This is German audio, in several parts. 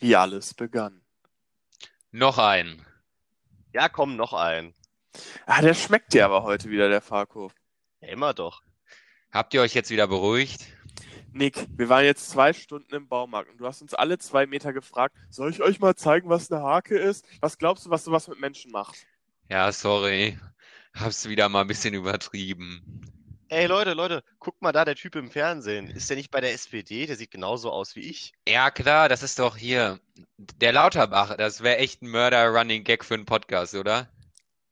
wie alles begann. Noch ein. Ja, komm, noch ein. Ah, der schmeckt dir aber heute wieder, der Farko. Ja, immer doch. Habt ihr euch jetzt wieder beruhigt? Nick, wir waren jetzt zwei Stunden im Baumarkt und du hast uns alle zwei Meter gefragt, soll ich euch mal zeigen, was eine Hake ist? Was glaubst du, was sowas mit Menschen macht? Ja, sorry. Hab's wieder mal ein bisschen übertrieben. Ey, Leute, Leute, guckt mal da, der Typ im Fernsehen. Ist der nicht bei der SPD? Der sieht genauso aus wie ich. Ja, klar, das ist doch hier. Der Lauterbach, das wäre echt ein Mörder-Running-Gag für einen Podcast, oder?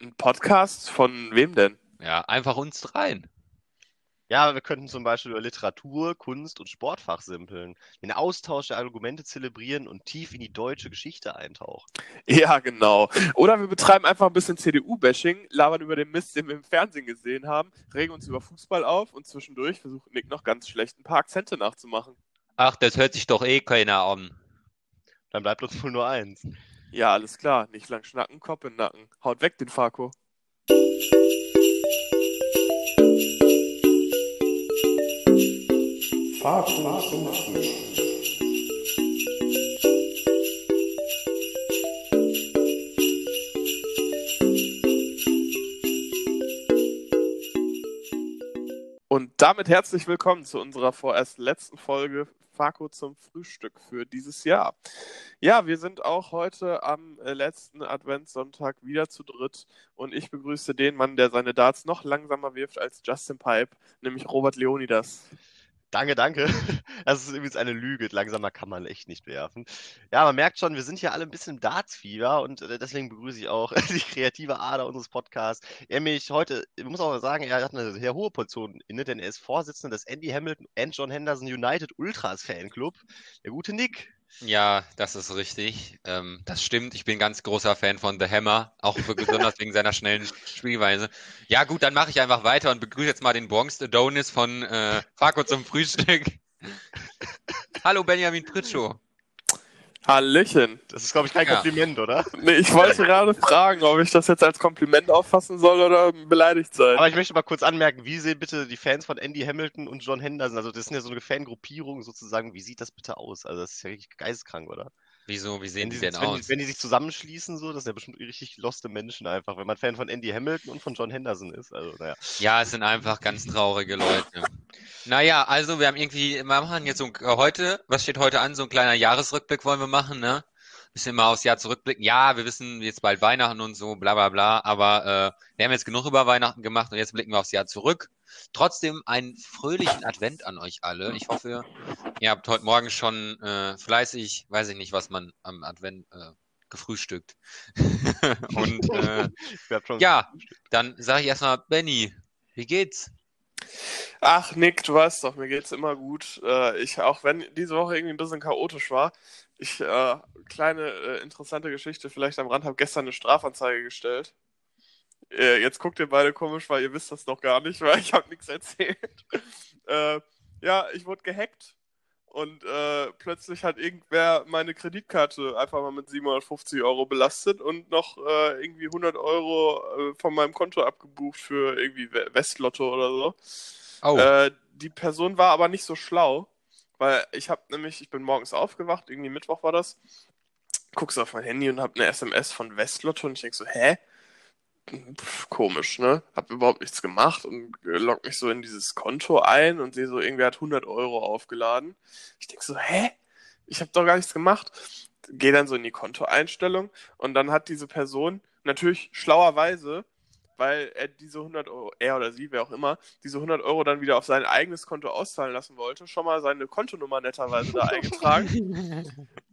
Ein Podcast von wem denn? Ja, einfach uns dreien. Ja, wir könnten zum Beispiel über Literatur, Kunst und Sportfach simpeln, den Austausch der Argumente zelebrieren und tief in die deutsche Geschichte eintauchen. Ja, genau. Oder wir betreiben einfach ein bisschen CDU-Bashing, labern über den Mist, den wir im Fernsehen gesehen haben, regen uns über Fußball auf und zwischendurch versucht Nick noch ganz schlecht ein paar Akzente nachzumachen. Ach, das hört sich doch eh keiner an. Dann bleibt uns wohl nur eins. Ja, alles klar. Nicht lang schnacken, Kopf in den Nacken. Haut weg den Farko. Und damit herzlich willkommen zu unserer vorerst letzten Folge Farko zum Frühstück für dieses Jahr. Ja, wir sind auch heute am äh, letzten Adventssonntag wieder zu dritt und ich begrüße den Mann, der seine Darts noch langsamer wirft als Justin Pipe, nämlich Robert Leonidas. Danke, danke. Das ist übrigens eine Lüge. Langsamer kann man echt nicht werfen. Ja, man merkt schon, wir sind hier alle ein bisschen im Dartsfieber und äh, deswegen begrüße ich auch die kreative Ader unseres Podcasts. Er mich heute, ich muss auch sagen, er hat eine sehr hohe Position inne, denn er ist Vorsitzender des Andy Hamilton and John Henderson United Ultras Fanclub. Der gute Nick. Ja, das ist richtig. Ähm, das stimmt. Ich bin ganz großer Fan von The Hammer, auch besonders wegen seiner schnellen Spielweise. Ja, gut, dann mache ich einfach weiter und begrüße jetzt mal den Bronx Adonis von äh, Farko zum Frühstück. Hallo Benjamin Pritschow. Hallöchen. Das ist, glaube ich, kein Ja. Kompliment, oder? Nee, ich wollte gerade fragen, ob ich das jetzt als Kompliment auffassen soll oder beleidigt sein. Aber ich möchte mal kurz anmerken, wie sehen bitte die Fans von Andy Hamilton und John Henderson, also das sind ja so eine Fangruppierung sozusagen, wie sieht das bitte aus? Also das ist ja richtig geisteskrank, oder? Wieso, wie sehen die die, denn wenn, aus? Wenn die sich zusammenschließen, so, das sind ja bestimmt richtig loste Menschen einfach, wenn man Fan von Andy Hamilton und von John Henderson ist. Also, naja. Ja, es sind einfach ganz traurige Leute. Naja, also wir haben irgendwie, wir machen jetzt so ein, äh, heute, was steht heute an? So ein kleiner Jahresrückblick wollen wir machen, ne? Bisschen mal aufs Jahr zurückblicken. Ja, wir wissen jetzt bald Weihnachten und so, bla bla bla, aber äh, wir haben jetzt genug über Weihnachten gemacht und jetzt blicken wir aufs Jahr zurück. Trotzdem einen fröhlichen Advent an euch alle. Ich hoffe, ihr habt heute Morgen schon äh, fleißig, weiß ich nicht, was man am Advent äh, gefrühstückt. und äh, ja, dann sage ich erstmal, Benny, wie geht's? Ach, Nick, du weißt doch, mir geht's immer gut. Äh, ich, auch wenn diese Woche irgendwie ein bisschen chaotisch war, ich, äh, kleine äh, interessante Geschichte vielleicht am Rand, habe gestern eine Strafanzeige gestellt. Äh, jetzt guckt ihr beide komisch, weil ihr wisst das noch gar nicht, weil ich habe nichts erzählt. äh, ja, ich wurde gehackt und äh, plötzlich hat irgendwer meine Kreditkarte einfach mal mit 750 Euro belastet und noch äh, irgendwie 100 Euro äh, von meinem Konto abgebucht für irgendwie We- Westlotto oder so. Oh, die Person war aber nicht so schlau, weil ich habe nämlich, ich bin morgens aufgewacht, irgendwie Mittwoch war das, guck's auf mein Handy und hab eine SMS von Westlotto und ich denk so, hä? Pff, komisch, ne? Hab überhaupt nichts gemacht und äh, log mich so in dieses Konto ein und sehe so, irgendwer hat 100 Euro aufgeladen. Ich denk so, hä? Ich habe doch gar nichts gemacht. Gehe dann so in die Kontoeinstellung und dann hat diese Person natürlich schlauerweise, weil er diese 100 Euro, er oder sie, wer auch immer, diese 100 Euro dann wieder auf sein eigenes Konto auszahlen lassen wollte, schon mal seine Kontonummer netterweise da eingetragen.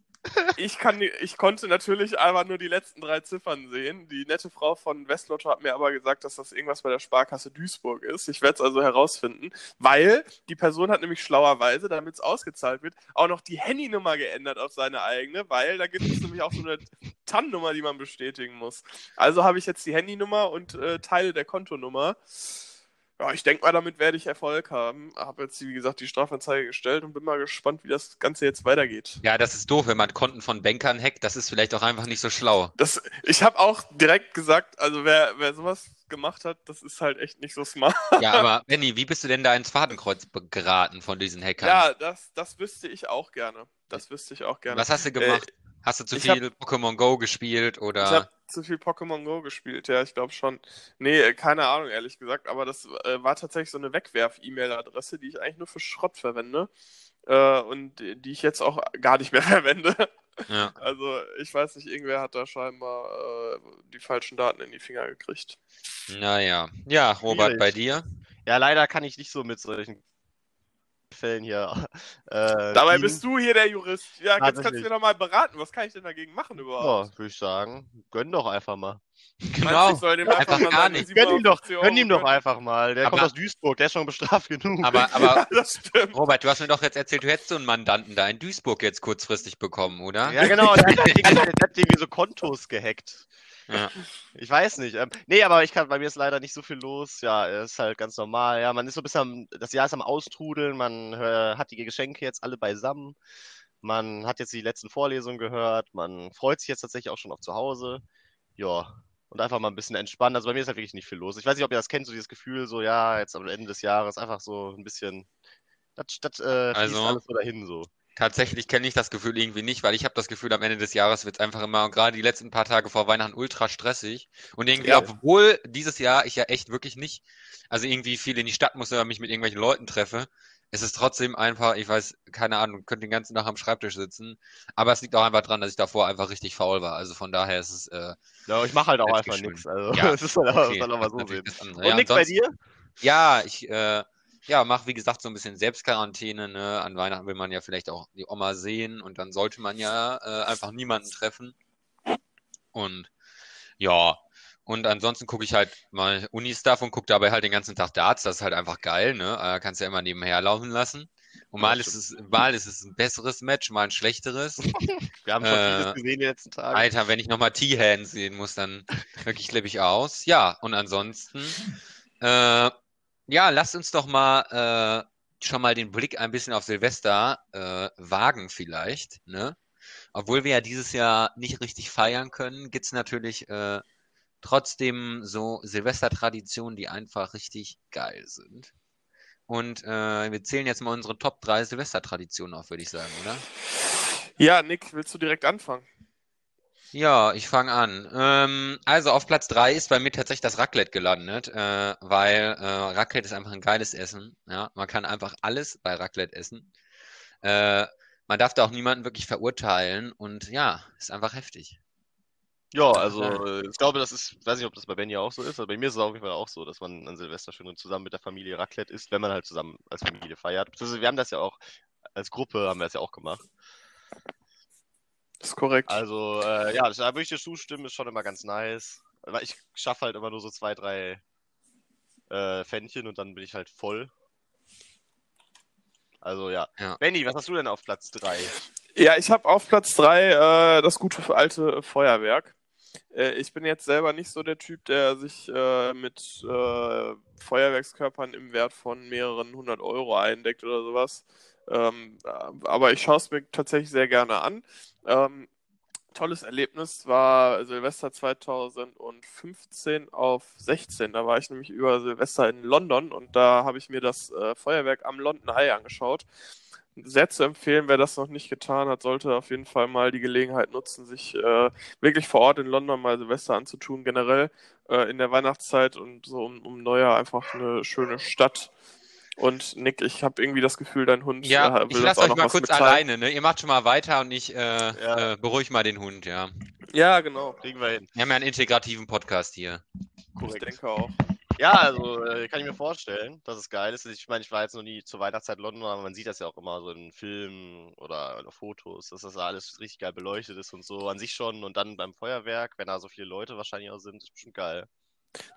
Ich, kann, ich konnte natürlich einfach nur die letzten drei Ziffern sehen. Die nette Frau von Westlotto hat mir aber gesagt, dass das irgendwas bei der Sparkasse Duisburg ist. Ich werde es also herausfinden, weil die Person hat nämlich schlauerweise, damit es ausgezahlt wird, auch noch die Handynummer geändert auf seine eigene, weil da gibt es nämlich auch so eine TAN-Nummer, die man bestätigen muss. Also habe ich jetzt die Handynummer und äh, Teile der Kontonummer. Ja, ich denke mal, damit werde ich Erfolg haben. Habe jetzt, wie gesagt, die Strafanzeige gestellt und bin mal gespannt, wie das Ganze jetzt weitergeht. ja, das ist doof, wenn man Konten von Bankern hackt. Das ist vielleicht auch einfach nicht so schlau. Das, ich habe auch direkt gesagt, also wer, wer sowas gemacht hat, das ist halt echt nicht so smart. Ja, aber Benny, wie bist du denn da ins Fadenkreuz geraten von diesen Hackern? Ja, das, das wüsste ich auch gerne. Das wüsste ich auch gerne. Was hast du gemacht? Äh, Hast du zu viel Pokémon Go gespielt oder? Zu viel Pokémon Go gespielt, ja, ich glaube schon. Nee, äh, keine Ahnung, ehrlich gesagt, aber das äh, war tatsächlich so eine Wegwerf-E-Mail-Adresse, die ich eigentlich nur für Schrott verwende äh, und die die ich jetzt auch gar nicht mehr verwende. Ja. Also, ich weiß nicht, irgendwer hat da scheinbar äh, die falschen Daten in die Finger gekriegt. Naja. Ja, Robert, Schwierig. bei dir? Ja, leider kann ich nicht so mit solchen Fällen hier. Äh, Dabei bist du hier der Jurist. Ja, jetzt kannst du mir doch mal beraten. Was kann ich denn dagegen machen überhaupt? Ja, würde ich sagen. Gönn doch einfach mal. Genau. ich soll dem Einfach mal gar nicht. Gönn ihm doch, 750 gönn ihm doch einfach mal. Der Aber- kommt aus Duisburg, der ist schon bestraft genug. Aber, aber Das stimmt. Robert, du hast mir doch jetzt erzählt, du hättest so einen Mandanten da in Duisburg jetzt kurzfristig bekommen, oder? Ja, genau, der hat, irgendwie- so Kontos gehackt. Ja. Ich weiß nicht. Ähm, nee, aber ich kann, bei mir ist leider nicht so viel los. Ja, ist halt ganz normal. Ja, man ist so ein bisschen am, das Jahr ist am Austrudeln, man äh, hat die Geschenke jetzt alle beisammen. Man hat jetzt die letzten Vorlesungen gehört, man freut sich jetzt tatsächlich auch schon auf zu Hause. Ja, und einfach mal ein bisschen entspannen. Also bei mir ist halt wirklich nicht viel los. Ich weiß nicht, ob ihr das kennt, so dieses Gefühl, so ja, jetzt am Ende des Jahres einfach so ein bisschen, das, das äh, Also- alles so dahin so. Tatsächlich kenne ich das Gefühl irgendwie nicht, weil ich habe das Gefühl, am Ende des Jahres wird es einfach immer, und gerade die letzten paar Tage vor Weihnachten, ultra stressig. Und irgendwie, Ja. obwohl dieses Jahr ich ja echt wirklich nicht, also irgendwie viel in die Stadt muss oder mich mit irgendwelchen Leuten treffe, es ist trotzdem einfach, ich weiß, keine Ahnung, könnte den ganzen Tag am Schreibtisch sitzen. Aber es liegt auch einfach dran, dass ich davor einfach richtig faul war. Also von daher ist es, äh, Ja, ich mache halt auch einfach nichts. Also, Ja, es ist halt auch, okay, soll auch mal das so sehen. das. Und Ja, nix bei dir? Ja, ich äh, ja, mache wie gesagt so ein bisschen Selbstquarantäne. Ne? An Weihnachten will man ja vielleicht auch die Oma sehen und dann sollte man ja äh, einfach niemanden treffen. Und ja, und ansonsten gucke ich halt mal Uni-Stuff und gucke dabei halt den ganzen Tag Darts. Das ist halt einfach geil, ne? Äh, kannst ja immer nebenher laufen lassen. Und mal ist es, mal ist es ein besseres Match, mal ein schlechteres. Wir haben schon Äh, vieles gesehen die letzten Tage. Alter, wenn ich nochmal T-Hand sehen muss, dann wirklich flippe ich aus. Ja, und ansonsten, äh, ja, lasst uns doch mal äh, schon mal den Blick ein bisschen auf Silvester äh, wagen vielleicht, ne? Obwohl wir ja dieses Jahr nicht richtig feiern können, gibt's natürlich äh, trotzdem so Silvestertraditionen, die einfach richtig geil sind. Und äh, wir zählen jetzt mal unsere Top 3 Silvestertraditionen auf, würde ich sagen, oder? Ja, Nick, willst du direkt anfangen? Ja, ich fange an. Ähm, also auf Platz 3 ist bei mir tatsächlich das Raclette gelandet, äh, weil äh, Raclette ist einfach ein geiles Essen. Ja, man kann einfach alles bei Raclette essen. Äh, man darf da auch niemanden wirklich verurteilen und ja, ist einfach heftig. Ja, also äh, ich glaube, das ist, weiß nicht, ob das bei Benny auch so ist, aber bei mir ist es auf jeden Fall auch so, dass man an Silvester schön zusammen mit der Familie Raclette isst, wenn man halt zusammen als Familie feiert. Beziehungsweise wir haben das ja auch, als Gruppe haben wir das ja auch gemacht. Das ist korrekt. Also, äh, ja, da würde ich dir zustimmen, ist schon immer ganz nice. Ich schaffe halt immer nur so zwei, drei äh, Pfännchen und dann bin ich halt voll. Also ja. Ja. Benny, was hast du denn auf Platz 3? Ja, ich habe auf Platz 3 äh, das gute alte Feuerwerk. Äh, ich bin jetzt selber nicht so der Typ, der sich äh, mit äh, Feuerwerkskörpern im Wert von mehreren hundert Euro eindeckt oder sowas. Ähm, aber ich schaue es mir tatsächlich sehr gerne an. Ähm, tolles Erlebnis war Silvester 2015 auf 16. Da war ich nämlich über Silvester in London und da habe ich mir das äh, Feuerwerk am London Eye angeschaut sehr zu empfehlen. Wer das noch nicht getan hat, sollte auf jeden Fall mal die Gelegenheit nutzen, sich äh, wirklich vor Ort in London mal Silvester anzutun. Generell äh, in der Weihnachtszeit und so um, um Neujahr einfach eine schöne Stadt. Und Nick, ich habe irgendwie das Gefühl, dein Hund Ja, äh, will ich lasse auch euch noch mal kurz mitteilen. alleine, ne? Ihr macht schon mal weiter und ich äh, Ja. äh, beruhig mal den Hund, ja. Ja, genau. Kriegen wir hin. Wir haben ja einen integrativen Podcast hier. Ich denke auch. Ja, also äh, kann ich mir vorstellen, dass es geil ist. Ich meine, ich war jetzt noch nie zur Weihnachtszeit in London, aber man sieht das ja auch immer so in Filmen oder auf Fotos, dass das alles richtig geil beleuchtet ist und so an sich schon. Und dann beim Feuerwerk, wenn da so viele Leute wahrscheinlich auch sind, ist bestimmt geil.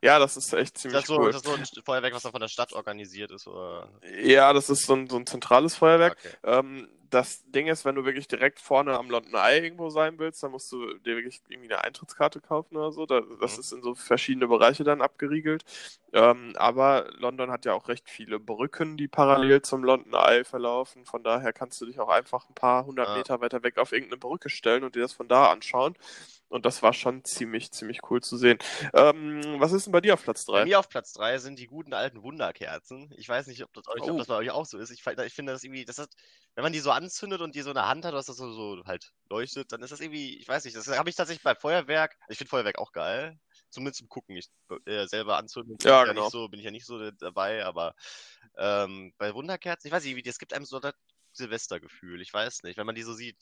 Ja, das ist echt Ist ziemlich das, so, cool. ist das so ein Feuerwerk, was dann von der Stadt organisiert ist? Oder? Ja, das ist so ein, so ein zentrales Feuerwerk. Okay. Ähm, das Ding ist, wenn du wirklich direkt vorne am London Eye irgendwo sein willst, dann musst du dir wirklich irgendwie eine Eintrittskarte kaufen oder so. Da, das Mhm. ist in so verschiedene Bereiche dann abgeriegelt. Ähm, aber London hat ja auch recht viele Brücken, die parallel zum London Eye verlaufen. Von daher kannst du dich auch einfach ein paar hundert Ja. Meter weiter weg auf irgendeine Brücke stellen und dir das von da anschauen. Und das war schon ziemlich, ziemlich cool zu sehen. Ähm, was ist denn bei dir auf Platz Bei 3? mir auf Platz 3 sind die guten alten Wunderkerzen. Ich weiß nicht, ob das, euch, Oh. ob das bei euch auch so ist. Ich, ich finde das irgendwie, das ist, wenn man die so anzündet und die so in der Hand hat, was das so, so halt leuchtet, dann ist das irgendwie, ich weiß nicht, das habe ich tatsächlich bei Feuerwerk, ich finde Feuerwerk auch geil. Zumindest zum Gucken. Ich äh, selber anzünden bin, Ja, ich ja genau. nicht so, bin ich ja nicht so dabei, aber ähm, bei Wunderkerzen, ich weiß nicht, wie, es gibt einem so das Silvestergefühl. Ich weiß nicht, wenn man die so sieht.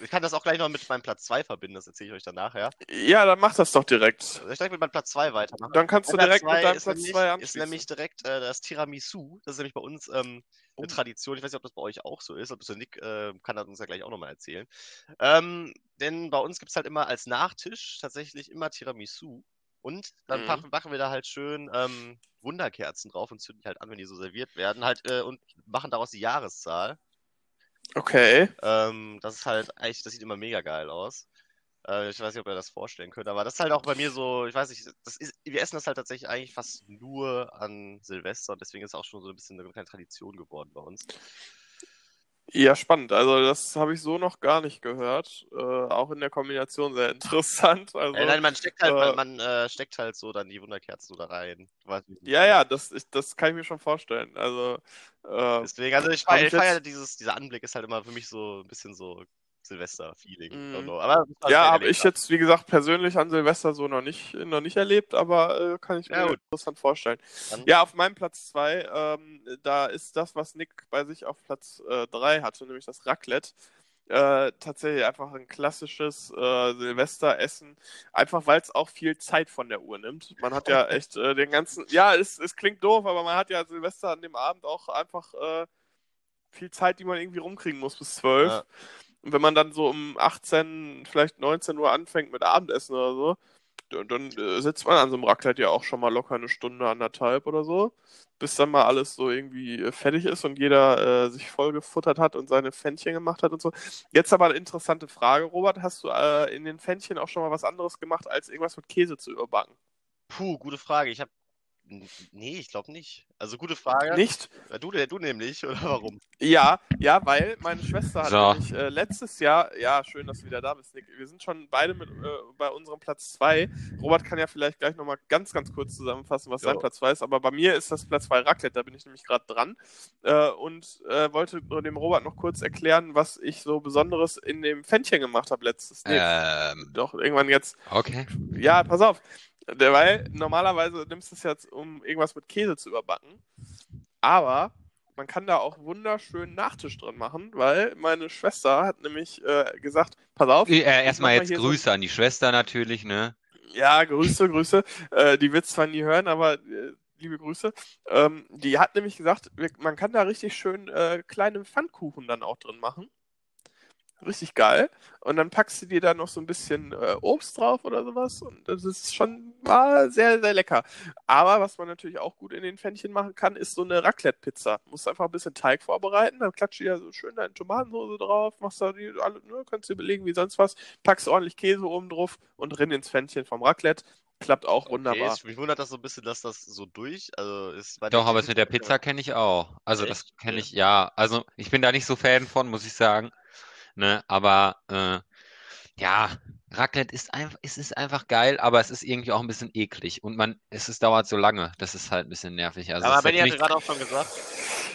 Ich kann das auch gleich noch mit meinem Platz 2 verbinden, das erzähle ich euch dann nachher. Ja, dann mach das doch direkt. Soll ich direkt mit meinem Platz 2 weitermachen? Dann kannst du direkt mit deinem ist Platz nämlich- 2 Ist anschließen. nämlich direkt äh, das Tiramisu. Das ist nämlich bei uns ähm, Oh. eine Tradition. Ich weiß nicht, ob das bei euch auch so ist. Ob das Nick äh, kann das uns ja gleich auch nochmal erzählen. Ähm, denn bei uns gibt es halt immer als Nachtisch tatsächlich immer Tiramisu. Und dann Mhm. machen wir da halt schön ähm, Wunderkerzen drauf und zünden die halt an, wenn die so serviert werden. Halt, äh, und machen daraus die Jahreszahl. Okay. Ähm, das ist halt eigentlich, das sieht immer mega geil aus. Äh, ich weiß nicht, ob ihr das vorstellen könnt, aber das ist halt auch bei mir so, ich weiß nicht, das ist, wir essen das halt tatsächlich eigentlich fast nur an Silvester und deswegen ist es auch schon so ein bisschen eine kleine Tradition geworden bei uns. Ja, spannend. Also das habe ich so noch gar nicht gehört. Äh, auch in der Kombination sehr interessant. Also, Äh, nein, man steckt halt, äh, man, man äh, steckt halt so dann die Wunderkerzen da rein. Ich ja, ja, das, ich, das kann ich mir schon vorstellen. Also äh, Deswegen, also ich feiere ich feier jetzt- dieses, dieser Anblick ist halt immer für mich so ein bisschen so Silvester-Feeling. Halt ja, habe ich jetzt, wie gesagt, persönlich an Silvester so noch nicht, noch nicht erlebt, aber äh, kann ich mir Ja, gut. interessant vorstellen. Dann- Ja, auf meinem Platz 2, ähm, da ist das, was Nick bei sich auf Platz 3 hatte, nämlich das Raclette. Äh, tatsächlich einfach ein klassisches äh, Silvesteressen, einfach weil es auch viel Zeit von der Uhr nimmt. Man hat ja echt äh, den ganzen, ja, es, es klingt doof, aber man hat ja Silvester an dem Abend auch einfach äh, viel Zeit, die man irgendwie rumkriegen muss bis 12. Ja. Und wenn man dann so um 18, vielleicht 19 Uhr anfängt mit Abendessen oder so, dann, dann äh, sitzt man an so einem Raclette ja auch schon mal locker eine Stunde, anderthalb oder so, bis dann mal alles so irgendwie äh, fertig ist und jeder äh, sich voll gefuttert hat und seine Pfännchen gemacht hat und so. Jetzt aber eine interessante Frage, Robert. Hast du äh, in den Pfännchen auch schon mal was anderes gemacht, als irgendwas mit Käse zu überbacken? Puh, gute Frage. Ich habe. Nee, ich glaube nicht. Also gute Frage. Nicht? Ja, Du, du nämlich, oder warum? Ja, ja, weil meine Schwester hat So. nämlich äh, letztes Jahr, ja, schön, dass du wieder da bist, Nick. Wir sind schon beide mit äh, bei unserem Platz 2. Robert kann ja vielleicht gleich nochmal ganz, ganz kurz zusammenfassen, was Jo. sein Platz 2 ist, aber bei mir ist das Platz 2 Raclette, da bin ich nämlich gerade dran. Äh, und äh, wollte nur dem Robert noch kurz erklären, was ich so Besonderes in dem Pfännchen gemacht habe letztes. Nee, Ähm, doch, irgendwann jetzt. okay. Ja, pass auf. Weil normalerweise nimmst du es jetzt, um irgendwas mit Käse zu überbacken. Aber man kann da auch wunderschön Nachtisch drin machen, weil meine Schwester hat nämlich äh, gesagt, pass auf. Äh, erstmal mal jetzt hier so- Grüße an die Schwester natürlich, ne? Ja, Grüße, Grüße. Äh, die wird zwar nie hören, aber äh, liebe Grüße. Ähm, die hat nämlich gesagt, man kann da richtig schön äh, kleine Pfannkuchen dann auch drin machen. Richtig geil. Und dann packst du dir da noch so ein bisschen äh, Obst drauf oder sowas. Und das ist schon mal sehr, sehr lecker. Aber was man natürlich auch gut in den Pfännchen machen kann, ist so eine Raclette-Pizza. Musst einfach ein bisschen Teig vorbereiten, dann klatscht du ja so schön deine Tomatensoße drauf, machst da die alle, ne, kannst dir belegen wie sonst was, packst ordentlich Käse oben drauf und rinn ins Pfännchen vom Raclette. Klappt auch wunderbar. Okay, mich wundert das so ein bisschen, dass das so durch, also ist bei Doch, aber es mit der Pizza kenne ich auch. Also Echt? das kenne ich, ja. Also ich bin da nicht so Fan von, muss ich sagen. Ne, aber äh, ja, Raclette ist einfach, es ist einfach geil, aber es ist irgendwie auch ein bisschen eklig. Und man, es ist, dauert so lange. Das ist halt ein bisschen nervig. Also es Aber Benny hatte nicht- gerade auch schon gesagt,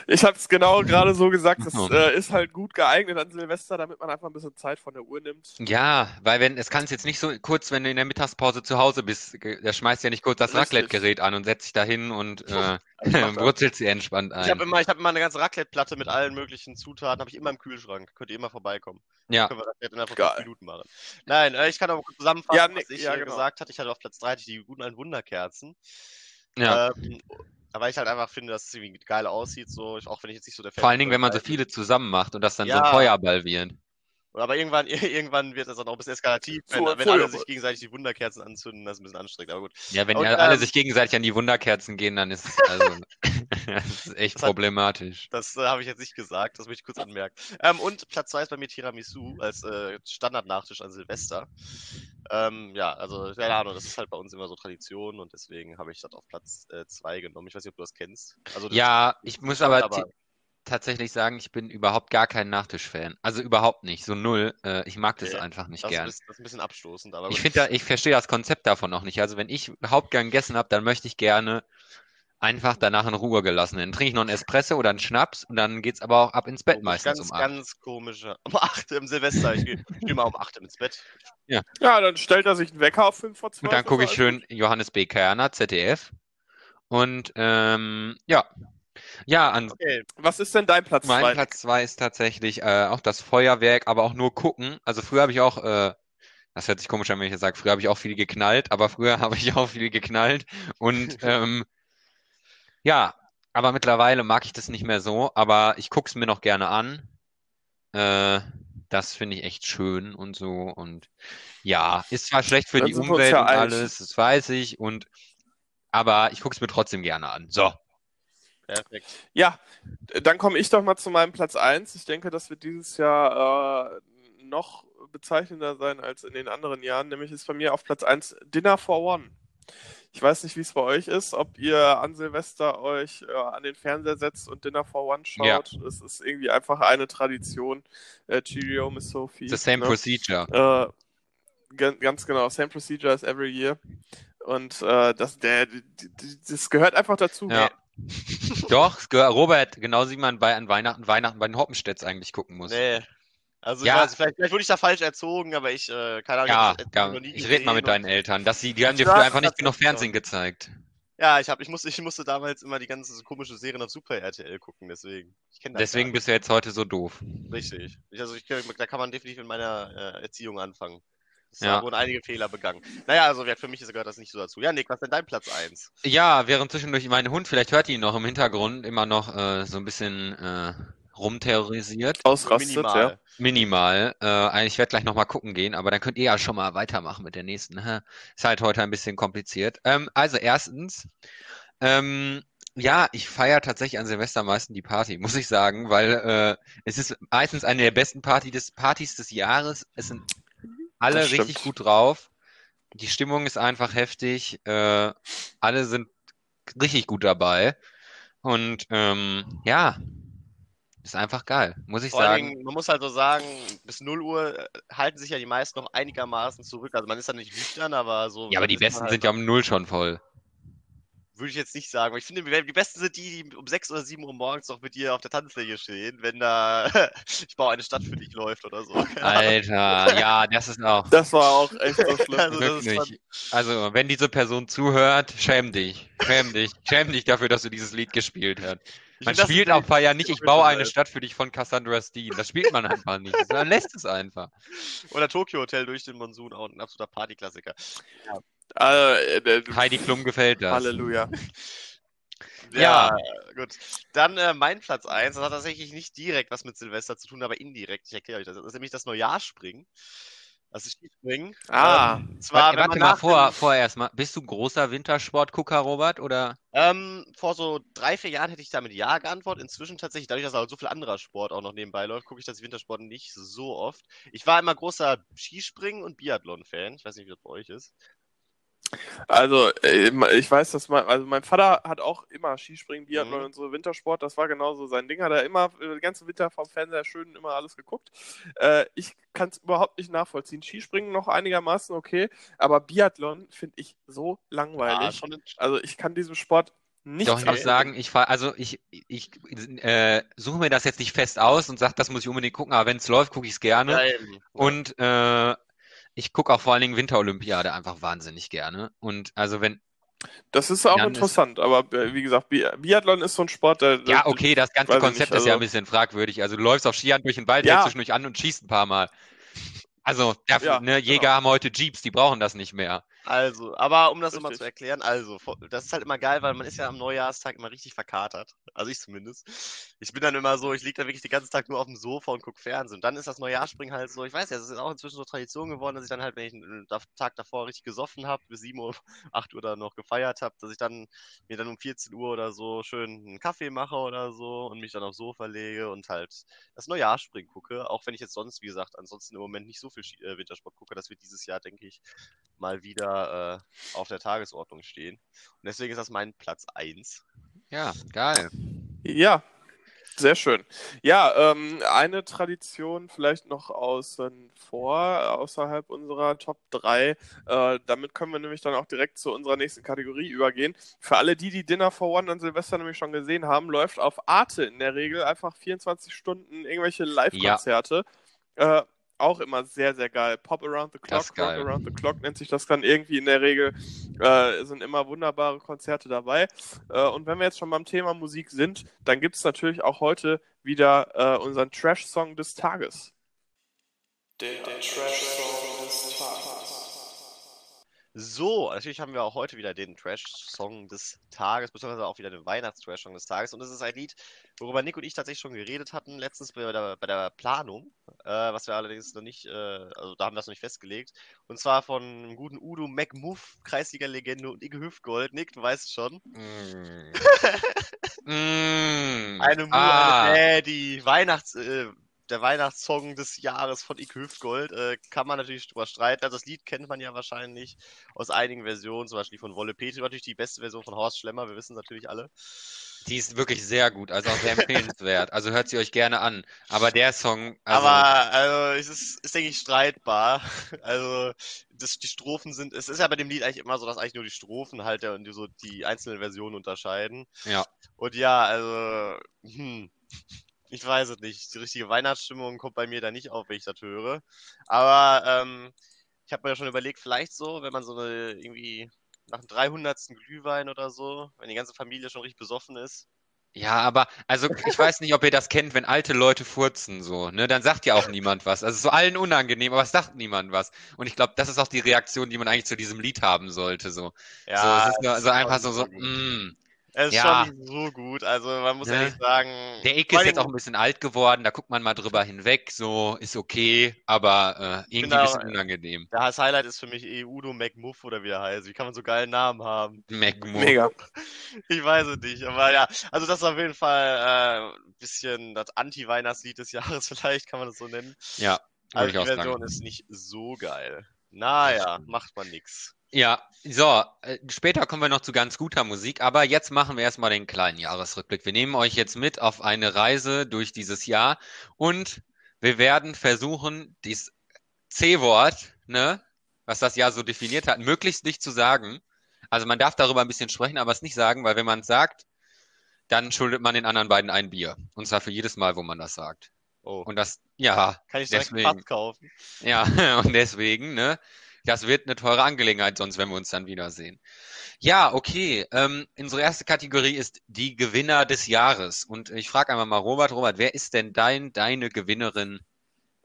Ich habe es genau gerade so gesagt, das Oh. äh, ist halt gut geeignet an Silvester, damit man einfach ein bisschen Zeit von der Uhr nimmt. Ja, weil wenn, es kann jetzt nicht so kurz, wenn du in der Mittagspause zu Hause bist, da schmeißt ja nicht kurz das. Raclette-Gerät an und setzt dich da hin und äh, brutzelst sie entspannt Ich habe ein. immer, ich hab immer eine ganze Raclette-Platte mit allen möglichen Zutaten, habe ich immer im Kühlschrank. Könnt ihr immer vorbeikommen. Ja, Können wir Raclette Geil. fünf Minuten machen. Nein, äh, ich kann aber kurz zusammenfassen, Ja, was Nick, ich ja, äh, genau. gesagt hatte. Ich hatte auf Platz 3 hatte ich die guten alten Wunderkerzen. ja. Ähm, aber ich halt einfach finde, dass es irgendwie geil aussieht, so, auch wenn ich jetzt nicht so der Fan Vor allen Dingen, wenn man so von viele zusammen macht und das dann so ein Ja. Feuerball wird. Aber irgendwann, irgendwann wird das dann auch ein bisschen eskalativ, wenn, wenn alle sich gegenseitig die Wunderkerzen anzünden, das ist ein bisschen anstrengend, aber gut. Ja, wenn Und, ja alle ähm, sich gegenseitig an die Wunderkerzen gehen, dann ist es also das ist echt Das hat- problematisch. Das äh, habe ich jetzt nicht gesagt, das möchte ich kurz anmerken. Ähm, und Platz 2 ist bei mir Tiramisu als äh, Standardnachtisch an Silvester. Ähm, ja, also, keine Ahnung, das ist halt bei uns immer so Tradition und deswegen habe ich das auf Platz 2 genommen. Ich weiß nicht, ob du das kennst. Also, das Ja, ich muss aber, aber- tatsächlich sagen, ich bin überhaupt gar kein Nachtisch-Fan. Also überhaupt nicht, so null. Äh, ich mag das Nee, einfach nicht Das ist, gern. bisschen, das ist ein bisschen abstoßend, aber Ich da, ich verstehe das Konzept davon auch nicht. Also wenn ich Hauptgang gegessen habe, dann möchte ich gerne einfach danach in Ruhe gelassen. werden. Dann trinke ich noch einen Espresso oder einen Schnaps und dann geht's aber auch ab ins Bett Komisch, meistens ganz, um acht. ganz komische. Um 8 im Silvester. Ich gehe geh mal um 8 ins Bett. Ja, dann stellt er sich einen Wecker auf 5 vor 12. Und dann gucke ist ich schön Johannes B. Kerner, ZDF. Und ähm, ja. Ja, an Okay. Was ist denn dein Platz mein 2? Platz zwei ist tatsächlich äh, auch das Feuerwerk, aber auch nur gucken. Also früher habe ich auch, äh, das hört sich komisch an, wenn ich das sage, früher habe ich auch viel geknallt, aber früher habe ich auch viel geknallt. Und ähm, ja, aber mittlerweile mag ich das nicht mehr so, aber ich gucke es mir noch gerne an. Äh, das finde ich echt schön und so. Und ja, ist zwar schlecht für Dann die Umwelt und alles, das weiß ich. Und aber ich gucke es mir trotzdem gerne an. So. Perfekt. Ja, dann komme ich doch mal zu meinem Platz 1. Ich denke, das wird dieses Jahr äh, noch bezeichnender sein als in den anderen Jahren. Nämlich ist bei mir auf Platz 1 Dinner for One. Ich weiß nicht, wie es bei euch ist, ob ihr an Silvester euch äh, an den Fernseher setzt und Dinner for One Ja. schaut. Es ist irgendwie einfach eine Tradition. Äh, Cheerio, Miss Sophie. The same ne? procedure. Äh, gan- ganz genau, same procedure as every year. Und äh, das, der, das gehört einfach dazu. Ja. Doch, Robert, genau wie man bei an Weihnachten, Weihnachten bei den Hoppenstedts eigentlich gucken muss. Nee. Also, Ja. weiß, vielleicht, vielleicht wurde ich da falsch erzogen, aber ich, äh, keine Ahnung, Ja, ich, ja, ich rede mal mit deinen Eltern. Dass sie, die haben dir früher einfach nicht genug Fernsehen gezeigt. Und, ja, ich, hab, ich, musste, ich musste damals immer die ganzen so komische Serien auf Super RTL gucken, deswegen. Deswegen bist du jetzt heute so doof. Richtig. Ich, also, ich, da kann man definitiv mit meiner äh, Erziehung anfangen. Es Ja. wurden einige Fehler begangen. Naja, also für mich gehört das nicht so dazu. Ja, Nick, was ist denn dein Platz 1? Ja, während zwischendurch mein Hund, vielleicht hört ihr ihn noch im Hintergrund, immer noch äh, so ein bisschen äh, rumterrorisiert. Ausrastet, ja. Minimal. Äh, ich werde gleich nochmal gucken gehen, aber dann könnt ihr ja schon mal weitermachen mit der nächsten. Hä? Ist halt heute ein bisschen kompliziert. Ähm, also erstens, ähm, ja, ich feiere tatsächlich an Silvester meistens die Party, muss ich sagen, weil äh, es ist meistens eine der besten Party des, Partys des Jahres. Es sind alle richtig gut drauf. Die Stimmung ist einfach heftig. Äh, alle sind richtig gut dabei. Und ähm, ja, ist einfach geil, muss ich Vor sagen. Dingen, man muss halt so sagen, bis 0 Uhr äh, halten sich ja die meisten noch einigermaßen zurück. Also man ist dann nicht nüchtern, aber so. Ja, aber die Besten halt sind ja um null schon voll. Würde ich jetzt nicht sagen. Aber ich finde, die Besten sind die, die um 6 oder 7 Uhr morgens noch mit dir auf der Tanzfläche stehen, wenn da Ich baue eine Stadt für dich läuft oder so. Alter, ja, das ist auch Das war auch echt so schlimm. Also, wirklich. Also, wenn diese Person zuhört, schäm dich. Schäm dich. Schäm dich dafür, dass du dieses Lied gespielt hast. Man find, spielt auf Feier nicht, ich baue eine. Stadt für dich von Cassandra Steen. Das spielt man einfach nicht. Man lässt es einfach. Oder Tokyo Hotel durch den Monsun, auch ein absoluter Partyklassiker. Äh, äh, Heidi Klum gefällt das. Halleluja. Ja. gut. Dann äh, mein Platz 1, das hat tatsächlich nicht direkt was mit Silvester zu tun, aber indirekt. Ich erkläre euch das. Das ist nämlich das Neujahrsspringen. Das ist Skispringen. Ah. Ähm, zwar, Warte, warte mal vor, dem- vorerst mal. Bist du großer Wintersportgucker, Robert? Oder? Ähm, vor so drei, vier Jahren hätte ich damit Ja geantwortet. Inzwischen tatsächlich, dadurch, dass halt so viel anderer Sport auch noch nebenbei läuft, gucke ich das Wintersport nicht so oft. Ich war immer großer Skispringen- und Biathlon-Fan. Ich weiß nicht, wie das bei euch ist. Also, äh, ich weiß, dass mein, also mein Vater hat auch immer Skispringen, Biathlon Mhm. und so Wintersport. Das war genauso sein Ding. Hat er immer äh, den ganzen Winter vom Fernseher schön immer alles geguckt. Äh, ich kann es überhaupt nicht nachvollziehen. Skispringen noch einigermaßen okay, aber Biathlon finde ich so langweilig. schon Also, ich kann diesem Sport nicht Doch, ich muss sagen, ich fahr, also ich, ich äh, suche mir das jetzt nicht fest aus und sage, das muss ich unbedingt gucken, aber wenn es läuft, gucke ich es gerne. ja, eben. Und äh, ich gucke auch vor allen Dingen Winterolympiade einfach wahnsinnig gerne. Und also wenn, Das ist auch Jan ist- interessant, aber äh, wie gesagt, Bi Biathlon ist so ein Sport, der. ja, okay, das ganze Konzept nicht, ist ja ein also- bisschen fragwürdig. Also du läufst auf Skiern durch den Wald, Ja. hältst zwischendurch an und schießt ein paar Mal. Also, dafür, Ja, ne, Jäger genau. haben heute Jeeps, die brauchen das nicht mehr. Also, aber um das nochmal zu erklären, also, das ist halt immer geil, weil man ist ja am Neujahrstag immer richtig verkatert. Also ich zumindest. Ich bin dann immer so, ich liege dann wirklich den ganzen Tag nur auf dem Sofa und gucke Fernsehen. Und dann ist das Neujahrsspringen halt so, ich weiß ja, es ist auch inzwischen so Tradition geworden, dass ich dann halt, wenn ich einen Tag davor richtig gesoffen habe, bis 7 Uhr, 8 Uhr dann noch gefeiert habe, dass ich dann mir dann um 14 Uhr oder so schön einen Kaffee mache oder so und mich dann aufs Sofa lege und halt das Neujahrsspringen gucke. Auch wenn ich jetzt sonst, wie gesagt, ansonsten im Moment nicht so viel äh, Wintersport gucke, das wird dieses Jahr, denke ich, mal wieder äh, auf der Tagesordnung stehen. Und deswegen ist das mein Platz 1. Ja, geil. Ja. Sehr schön. Ja, ähm, eine Tradition vielleicht noch außen vor, außerhalb unserer Top 3. Äh, damit können wir nämlich dann auch direkt zu unserer nächsten Kategorie übergehen. Für alle, die die Dinner for One an Silvester nämlich schon gesehen haben, läuft auf Arte in der Regel einfach 24 Stunden irgendwelche Live-Konzerte. Äh, auch immer sehr, sehr geil. Pop Around the Clock. Rock Around the Clock nennt sich das dann irgendwie in der Regel. Äh, sind immer wunderbare Konzerte dabei. Äh, und wenn wir jetzt schon beim Thema Musik sind, dann gibt es natürlich auch heute wieder äh, unseren Trash-Song des Tages. Der, der Trash-Song des Tages. So, natürlich haben wir auch heute wieder den Trash-Song des Tages, beziehungsweise auch wieder den Weihnachts-Trash-Song des Tages. Und es ist ein Lied, worüber Nick und ich tatsächlich schon geredet hatten, letztens bei der, bei der Planung, äh, was wir allerdings noch nicht, äh, also da haben wir das noch nicht festgelegt. Und zwar von einem guten Udo McMuff, Kreisliga-Legende und Icke Hüftgold. Nick, du weißt es schon. Mm. mm. Eine, Mu ah. eine äh, die Weihnachts, äh, der Weihnachtssong des Jahres von Ike Hüftgold. Äh, kann man natürlich drüber streiten. Also das Lied kennt man ja wahrscheinlich aus einigen Versionen, zum Beispiel von Wolle Petri, natürlich die beste Version von Horst Schlemmer, wir wissen natürlich alle. Die ist wirklich sehr gut, also auch sehr empfehlenswert. Also hört sie euch gerne an. Aber der Song, also, Aber also, es ist, ist, denke ich, streitbar. Also das, die Strophen sind, es ist ja bei dem Lied eigentlich immer so, dass eigentlich nur die Strophen halt ja, und die, so die einzelnen Versionen unterscheiden. ja. Und ja, also, hm, ich weiß es nicht. Die richtige Weihnachtsstimmung kommt bei mir da nicht auf, wenn ich das höre. Aber ähm, ich habe mir ja schon überlegt, vielleicht so, wenn man so eine irgendwie nach dem 300. Glühwein oder so, wenn die ganze Familie schon richtig besoffen ist. Ja, aber also ich weiß nicht, ob ihr das kennt, wenn alte Leute furzen so, ne, dann sagt ja auch niemand was. Also es ist so allen unangenehm, aber es sagt niemand was. Und ich glaube, das ist auch die Reaktion, die man eigentlich zu diesem Lied haben sollte. So, so es ist nur, es so einfach so, so, mm. Es ist Ja. schon nicht so gut. Also man muss Ne? ehrlich sagen. Der Icke vor ist jetzt auch ein bisschen alt geworden, da guckt man mal drüber hinweg, so ist okay, aber äh, irgendwie Genau. ein bisschen unangenehm. Das Highlight ist für mich eh Udo McMuff oder wie er heißt. Wie kann man so geilen Namen haben? McMo. Mega. Ich weiß es nicht, aber ja, also das ist auf jeden Fall äh, ein bisschen das Anti-Weihnachtslied des Jahres, vielleicht kann man das so nennen. Ja, Also die Version sagen. ist nicht so geil. Naja, macht man nix. Ja, so, äh, später kommen wir noch zu ganz guter Musik, aber jetzt machen wir erstmal den kleinen Jahresrückblick. Wir nehmen euch jetzt mit auf eine Reise durch dieses Jahr und wir werden versuchen, dieses C-Wort, ne, was das Jahr so definiert hat, möglichst nicht zu sagen. Also man darf darüber ein bisschen sprechen, aber es nicht sagen, weil wenn man es sagt, dann schuldet man den anderen beiden ein Bier. Und zwar für jedes Mal, wo man das sagt. Oh, Und das, ja, kann ich direkt deswegen. Pass kaufen? ja, und deswegen, ne, das wird eine teure Angelegenheit, sonst wenn wir uns dann wiedersehen. Ja, okay. Ähm, unsere erste Kategorie ist die Gewinner des Jahres. Und ich frage einmal mal Robert, Robert, wer ist denn dein, deine Gewinnerin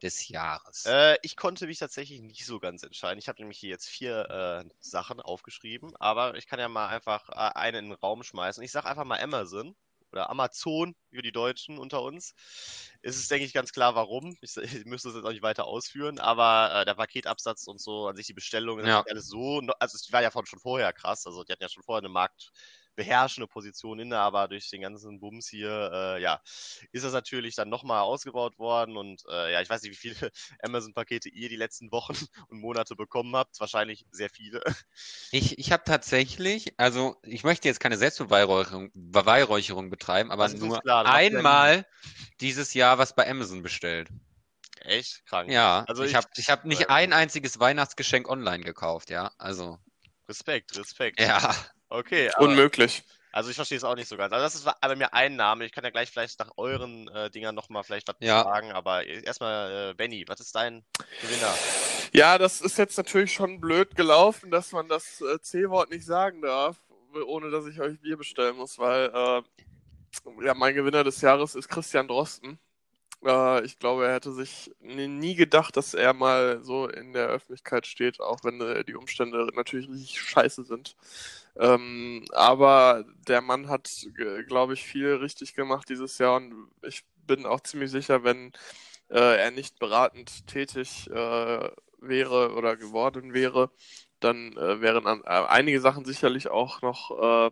des Jahres? Äh, ich konnte mich tatsächlich nicht so ganz entscheiden. Ich habe nämlich hier jetzt vier äh, Sachen aufgeschrieben, aber ich kann ja mal einfach äh, eine in den Raum schmeißen. Ich sage einfach mal Amazon oder Amazon für die Deutschen unter uns. Es ist, denke ich, ganz klar, warum. Ich, ich müsste es jetzt auch nicht weiter ausführen, aber äh, der Paketabsatz und so, an sich die Bestellung, ist Ja. alles so, also es war ja von, schon vorher krass. Also die hatten ja schon vorher eine marktbeherrschende Position inne, aber durch den ganzen Bums hier, äh, ja, ist das natürlich dann nochmal ausgebaut worden und äh, ja, ich weiß nicht, wie viele Amazon-Pakete ihr die letzten Wochen und Monate bekommen habt. Wahrscheinlich sehr viele. Ich, ich habe tatsächlich, also ich möchte jetzt keine Selbstbeweihräucherung Beweihräucherung betreiben, aber nur klar, einmal dieses Jahr was bei Amazon bestellt. Echt krank. Ja, Also ich ich- habe ich hab nicht ein einziges Weihnachtsgeschenk online gekauft, ja. Also, Respekt, Respekt. ja. Okay, aber, Unmöglich. also ich verstehe es auch nicht so ganz. Also das ist bei mir ein Name. Ich kann ja gleich vielleicht nach euren äh, Dingern nochmal vielleicht was Ja. sagen, aber erstmal, äh, Benny, was ist dein Gewinner? Ja, das ist jetzt natürlich schon blöd gelaufen, dass man das äh, C-Wort nicht sagen darf, ohne dass ich euch Bier bestellen muss, weil äh, ja, mein Gewinner des Jahres ist Christian Drosten. Äh, ich glaube, er hätte sich nie gedacht, dass er mal so in der Öffentlichkeit steht, auch wenn äh, die Umstände natürlich richtig scheiße sind. Ähm, aber der Mann hat, glaube ich, viel richtig gemacht dieses Jahr und ich bin auch ziemlich sicher, wenn äh, er nicht beratend tätig äh, wäre oder geworden wäre, dann äh, wären an, äh, einige Sachen sicherlich auch noch äh,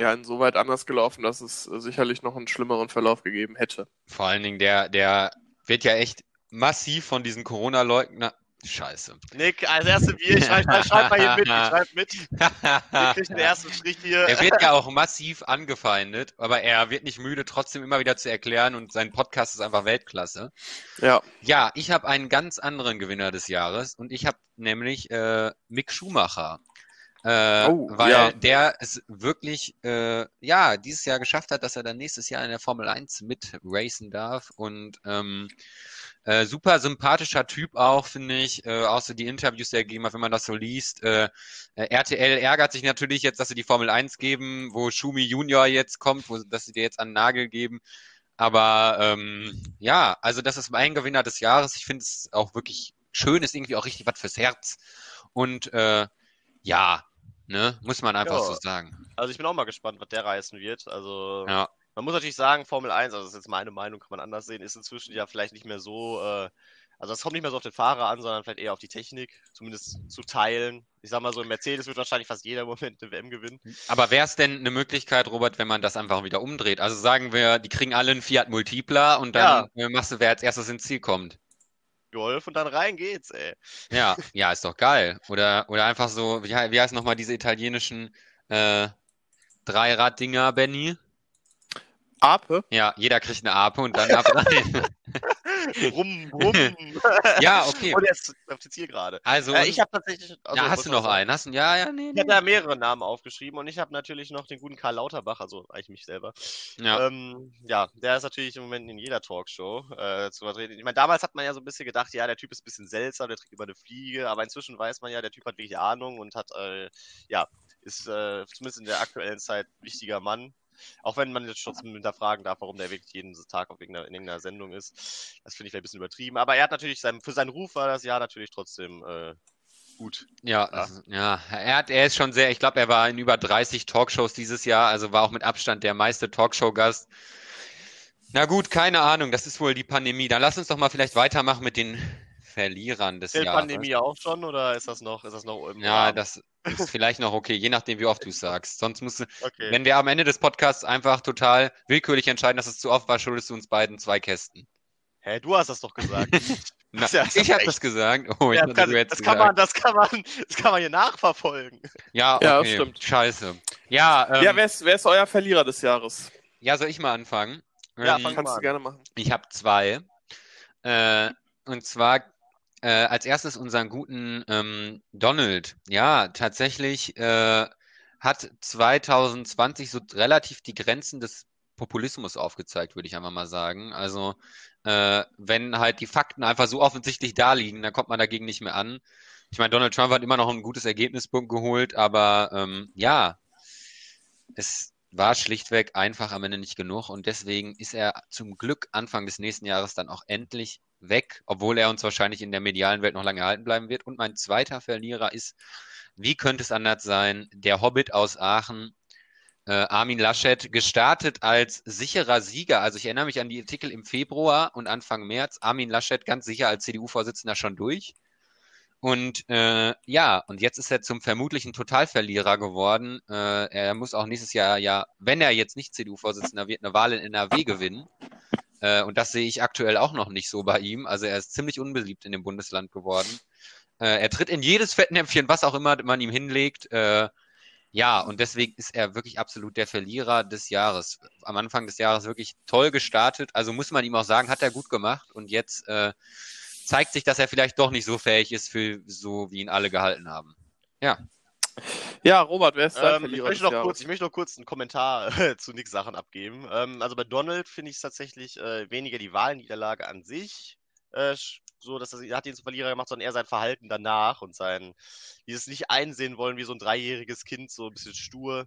ja, insoweit anders gelaufen, dass es sicherlich noch einen schlimmeren Verlauf gegeben hätte. Vor allen Dingen, der, der wird ja echt massiv von diesen Corona-Leugner, Scheiße. Nick, als erste Bier, ich schreib, ich schreib mal hier mit, ich schreib mit. Wir kriegen den ersten Strich hier. Er wird ja auch massiv angefeindet, aber er wird nicht müde, trotzdem immer wieder zu erklären und sein Podcast ist einfach Weltklasse. Ja. Ja, ich habe einen ganz anderen Gewinner des Jahres und ich habe nämlich äh, Mick Schumacher. Äh, Oh, weil ja. der es wirklich äh, ja dieses Jahr geschafft hat, dass er dann nächstes Jahr in der Formel 1 mit racen darf und ähm, äh, super sympathischer Typ auch, finde ich. Äh, auch so die Interviews, die er gegeben hat, wenn man das so liest. Äh, äh, RTL ärgert sich natürlich jetzt, dass sie die Formel 1 geben, wo Schumi Junior jetzt kommt, wo, dass sie dir jetzt einen Nagel geben. Aber ähm, ja, also das ist mein Gewinner des Jahres. Ich finde es auch wirklich schön, ist irgendwie auch richtig was fürs Herz. Und äh, ja, ne, muss man einfach Ja. so sagen. Also ich bin auch mal gespannt, was der reißen wird. Also Ja. Man muss natürlich sagen, Formel 1, also das ist jetzt meine Meinung, kann man anders sehen, ist inzwischen ja vielleicht nicht mehr so, äh, also es kommt nicht mehr so auf den Fahrer an, sondern vielleicht eher auf die Technik, zumindest zu teilen. Ich sag mal so, Mercedes wird wahrscheinlich fast jeder im Moment eine WM gewinnen. Aber wäre es denn eine Möglichkeit, Robert, wenn man das einfach wieder umdreht? Also sagen wir, die kriegen alle einen Fiat Multipla und dann äh, machst du, wer als erstes ins Ziel kommt. Golf und dann rein geht's, ey. Ja, ja, ist doch geil. Oder, oder einfach so, wie, wie heißen nochmal diese italienischen äh, Dreirad-Dinger, Benny? Ape? Ja, jeder kriegt eine Ape und dann darf rein. Rum, rum. Ja, okay. Und jetzt auf die Zielgerade. Also, Äh, ich habe tatsächlich. also, ja, hast du noch sagen, einen? Hast du, ja, ja, nee, Ich nee. habe da mehrere Namen aufgeschrieben und ich habe natürlich noch den guten Karl Lauterbach, also eigentlich mich selber. Ja, Ähm, ja, der ist natürlich im Moment in jeder Talkshow äh, zu vertreten. Ich meine, damals hat man ja so ein bisschen gedacht, ja, der Typ ist ein bisschen seltsam, der trägt immer eine Fliege, aber inzwischen weiß man ja, der Typ hat wirklich Ahnung und hat, äh, ja, ist äh, zumindest in der aktuellen Zeit ein wichtiger Mann. Auch wenn man jetzt trotzdem hinterfragen darf, warum der wirklich jeden Tag auf irgendeiner, in irgendeiner Sendung ist. Das finde ich vielleicht ein bisschen übertrieben. Aber er hat natürlich, sein, für seinen Ruf war das Jahr natürlich trotzdem äh, gut. ja, das ist- ja. Er hat, er ist schon sehr, ich glaube, er war in über 30 Talkshows dieses Jahr, also war auch mit Abstand der meiste Talkshow-Gast. Na gut, keine Ahnung, das ist wohl die Pandemie. Dann lass uns doch mal vielleicht weitermachen mit den Verlierern des Zählt Jahres. Pandemie auch schon oder ist das noch, ist das noch im Ja, Rahmen? das ist vielleicht noch okay, je nachdem, wie oft du es sagst. Sonst musst du, okay. wenn wir am Ende des Podcasts einfach total willkürlich entscheiden, dass es zu oft war, schuldest du uns beiden zwei Kästen. Hä, du hast das doch gesagt. Na, Ja, ist ich habe das gesagt. Oh, ich Ja, dachte, kann, das, kann man, gesagt. das, kann man, das kann man hier nachverfolgen. Ja, okay. Ja, stimmt. Scheiße. Ja, ähm, Ja, wer ist, wer ist euer Verlierer des Jahres? ja, soll ich mal anfangen? Ja, Ähm, fang Kannst du gerne machen. Ich habe zwei. Äh, und zwar äh, als erstes unseren guten ähm, Donald. Ja, tatsächlich äh, hat 2020 so relativ die Grenzen des Populismus aufgezeigt, würde ich einfach mal sagen. Also äh, wenn halt die Fakten einfach so offensichtlich da liegen, dann kommt man dagegen nicht mehr an. Ich meine, Donald Trump hat immer noch ein gutes Ergebnispunkt geholt, aber ähm, ja, es war schlichtweg einfach am Ende nicht genug und deswegen ist er zum Glück Anfang des nächsten Jahres dann auch endlich weg, obwohl er uns wahrscheinlich in der medialen Welt noch lange erhalten bleiben wird. Und mein zweiter Verlierer ist, wie könnte es anders sein, der Hobbit aus Aachen, äh, Armin Laschet, gestartet als sicherer Sieger. Also ich erinnere mich an die Artikel im Februar und Anfang März. Armin Laschet ganz sicher als CDU-Vorsitzender schon durch. Und äh, ja, und jetzt ist er zum vermutlichen Totalverlierer geworden. Äh, er muss auch nächstes Jahr ja, wenn er jetzt nicht CDU-Vorsitzender wird, eine Wahl in NRW gewinnen. Äh, und das sehe ich aktuell auch noch nicht so bei ihm. Also er ist ziemlich unbeliebt in dem Bundesland geworden. Äh, er tritt in jedes Fettnäpfchen, was auch immer man ihm hinlegt. Äh, ja, und deswegen ist er wirklich absolut der Verlierer des Jahres. Am Anfang des Jahres wirklich toll gestartet. Also muss man ihm auch sagen, hat er gut gemacht. Und jetzt äh, zeigt sich, dass er vielleicht doch nicht so fähig ist, für so wie ihn alle gehalten haben. Ja, Robert, wer ist dein Ähm, ich, möchte noch kurz, ich möchte noch kurz einen Kommentar zu Nicks Sachen abgeben. Ähm, also bei Donald finde ich es tatsächlich äh, weniger die Wahlniederlage an sich, äh, so dass er, er hat ihn zum Verlierer gemacht, sondern eher sein Verhalten danach und sein, dieses nicht einsehen wollen wie so ein dreijähriges Kind, so ein bisschen stur.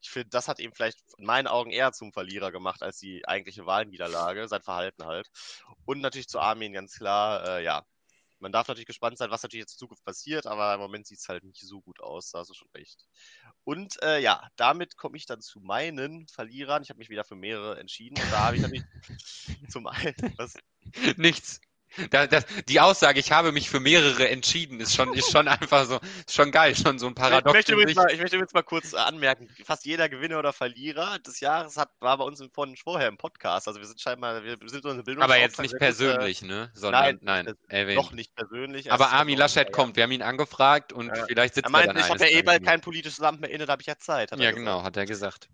Ich finde, das hat ihn vielleicht in meinen Augen eher zum Verlierer gemacht als die eigentliche Wahlniederlage, sein Verhalten halt. Und natürlich zu Armin ganz klar, äh, ja. Man darf natürlich gespannt sein, was natürlich jetzt in Zukunft passiert, aber im Moment sieht es halt nicht so gut aus, da hast du schon recht. Und äh, ja, damit komme ich dann zu meinen Verlierern. Ich habe mich wieder für mehrere entschieden. Und da habe ich natürlich zum einen. Was, Nichts. Da, das, die Aussage, ich habe mich für mehrere entschieden, ist schon, ist schon einfach so, ist schon geil, schon so ein Ich Paradox. möchte, in übrigens mal, ich möchte übrigens mal kurz äh, anmerken, fast jeder Gewinner oder Verlierer des Jahres hat, war bei uns im, von vorher im Podcast. Also wir sind scheinbar, wir sind unsere Bildung. Aber jetzt nicht persönlich, ne? Sondern, nein, nein, erwähnt. Noch nicht persönlich. Aber Armin Laschet ja. kommt, wir haben ihn angefragt und Ja. vielleicht sitzt Er er, meinte, dann ich habe ja eh bald kein politisches Amt mehr inne, da habe ich ja Zeit. Er Ja, gesagt. genau, hat er gesagt.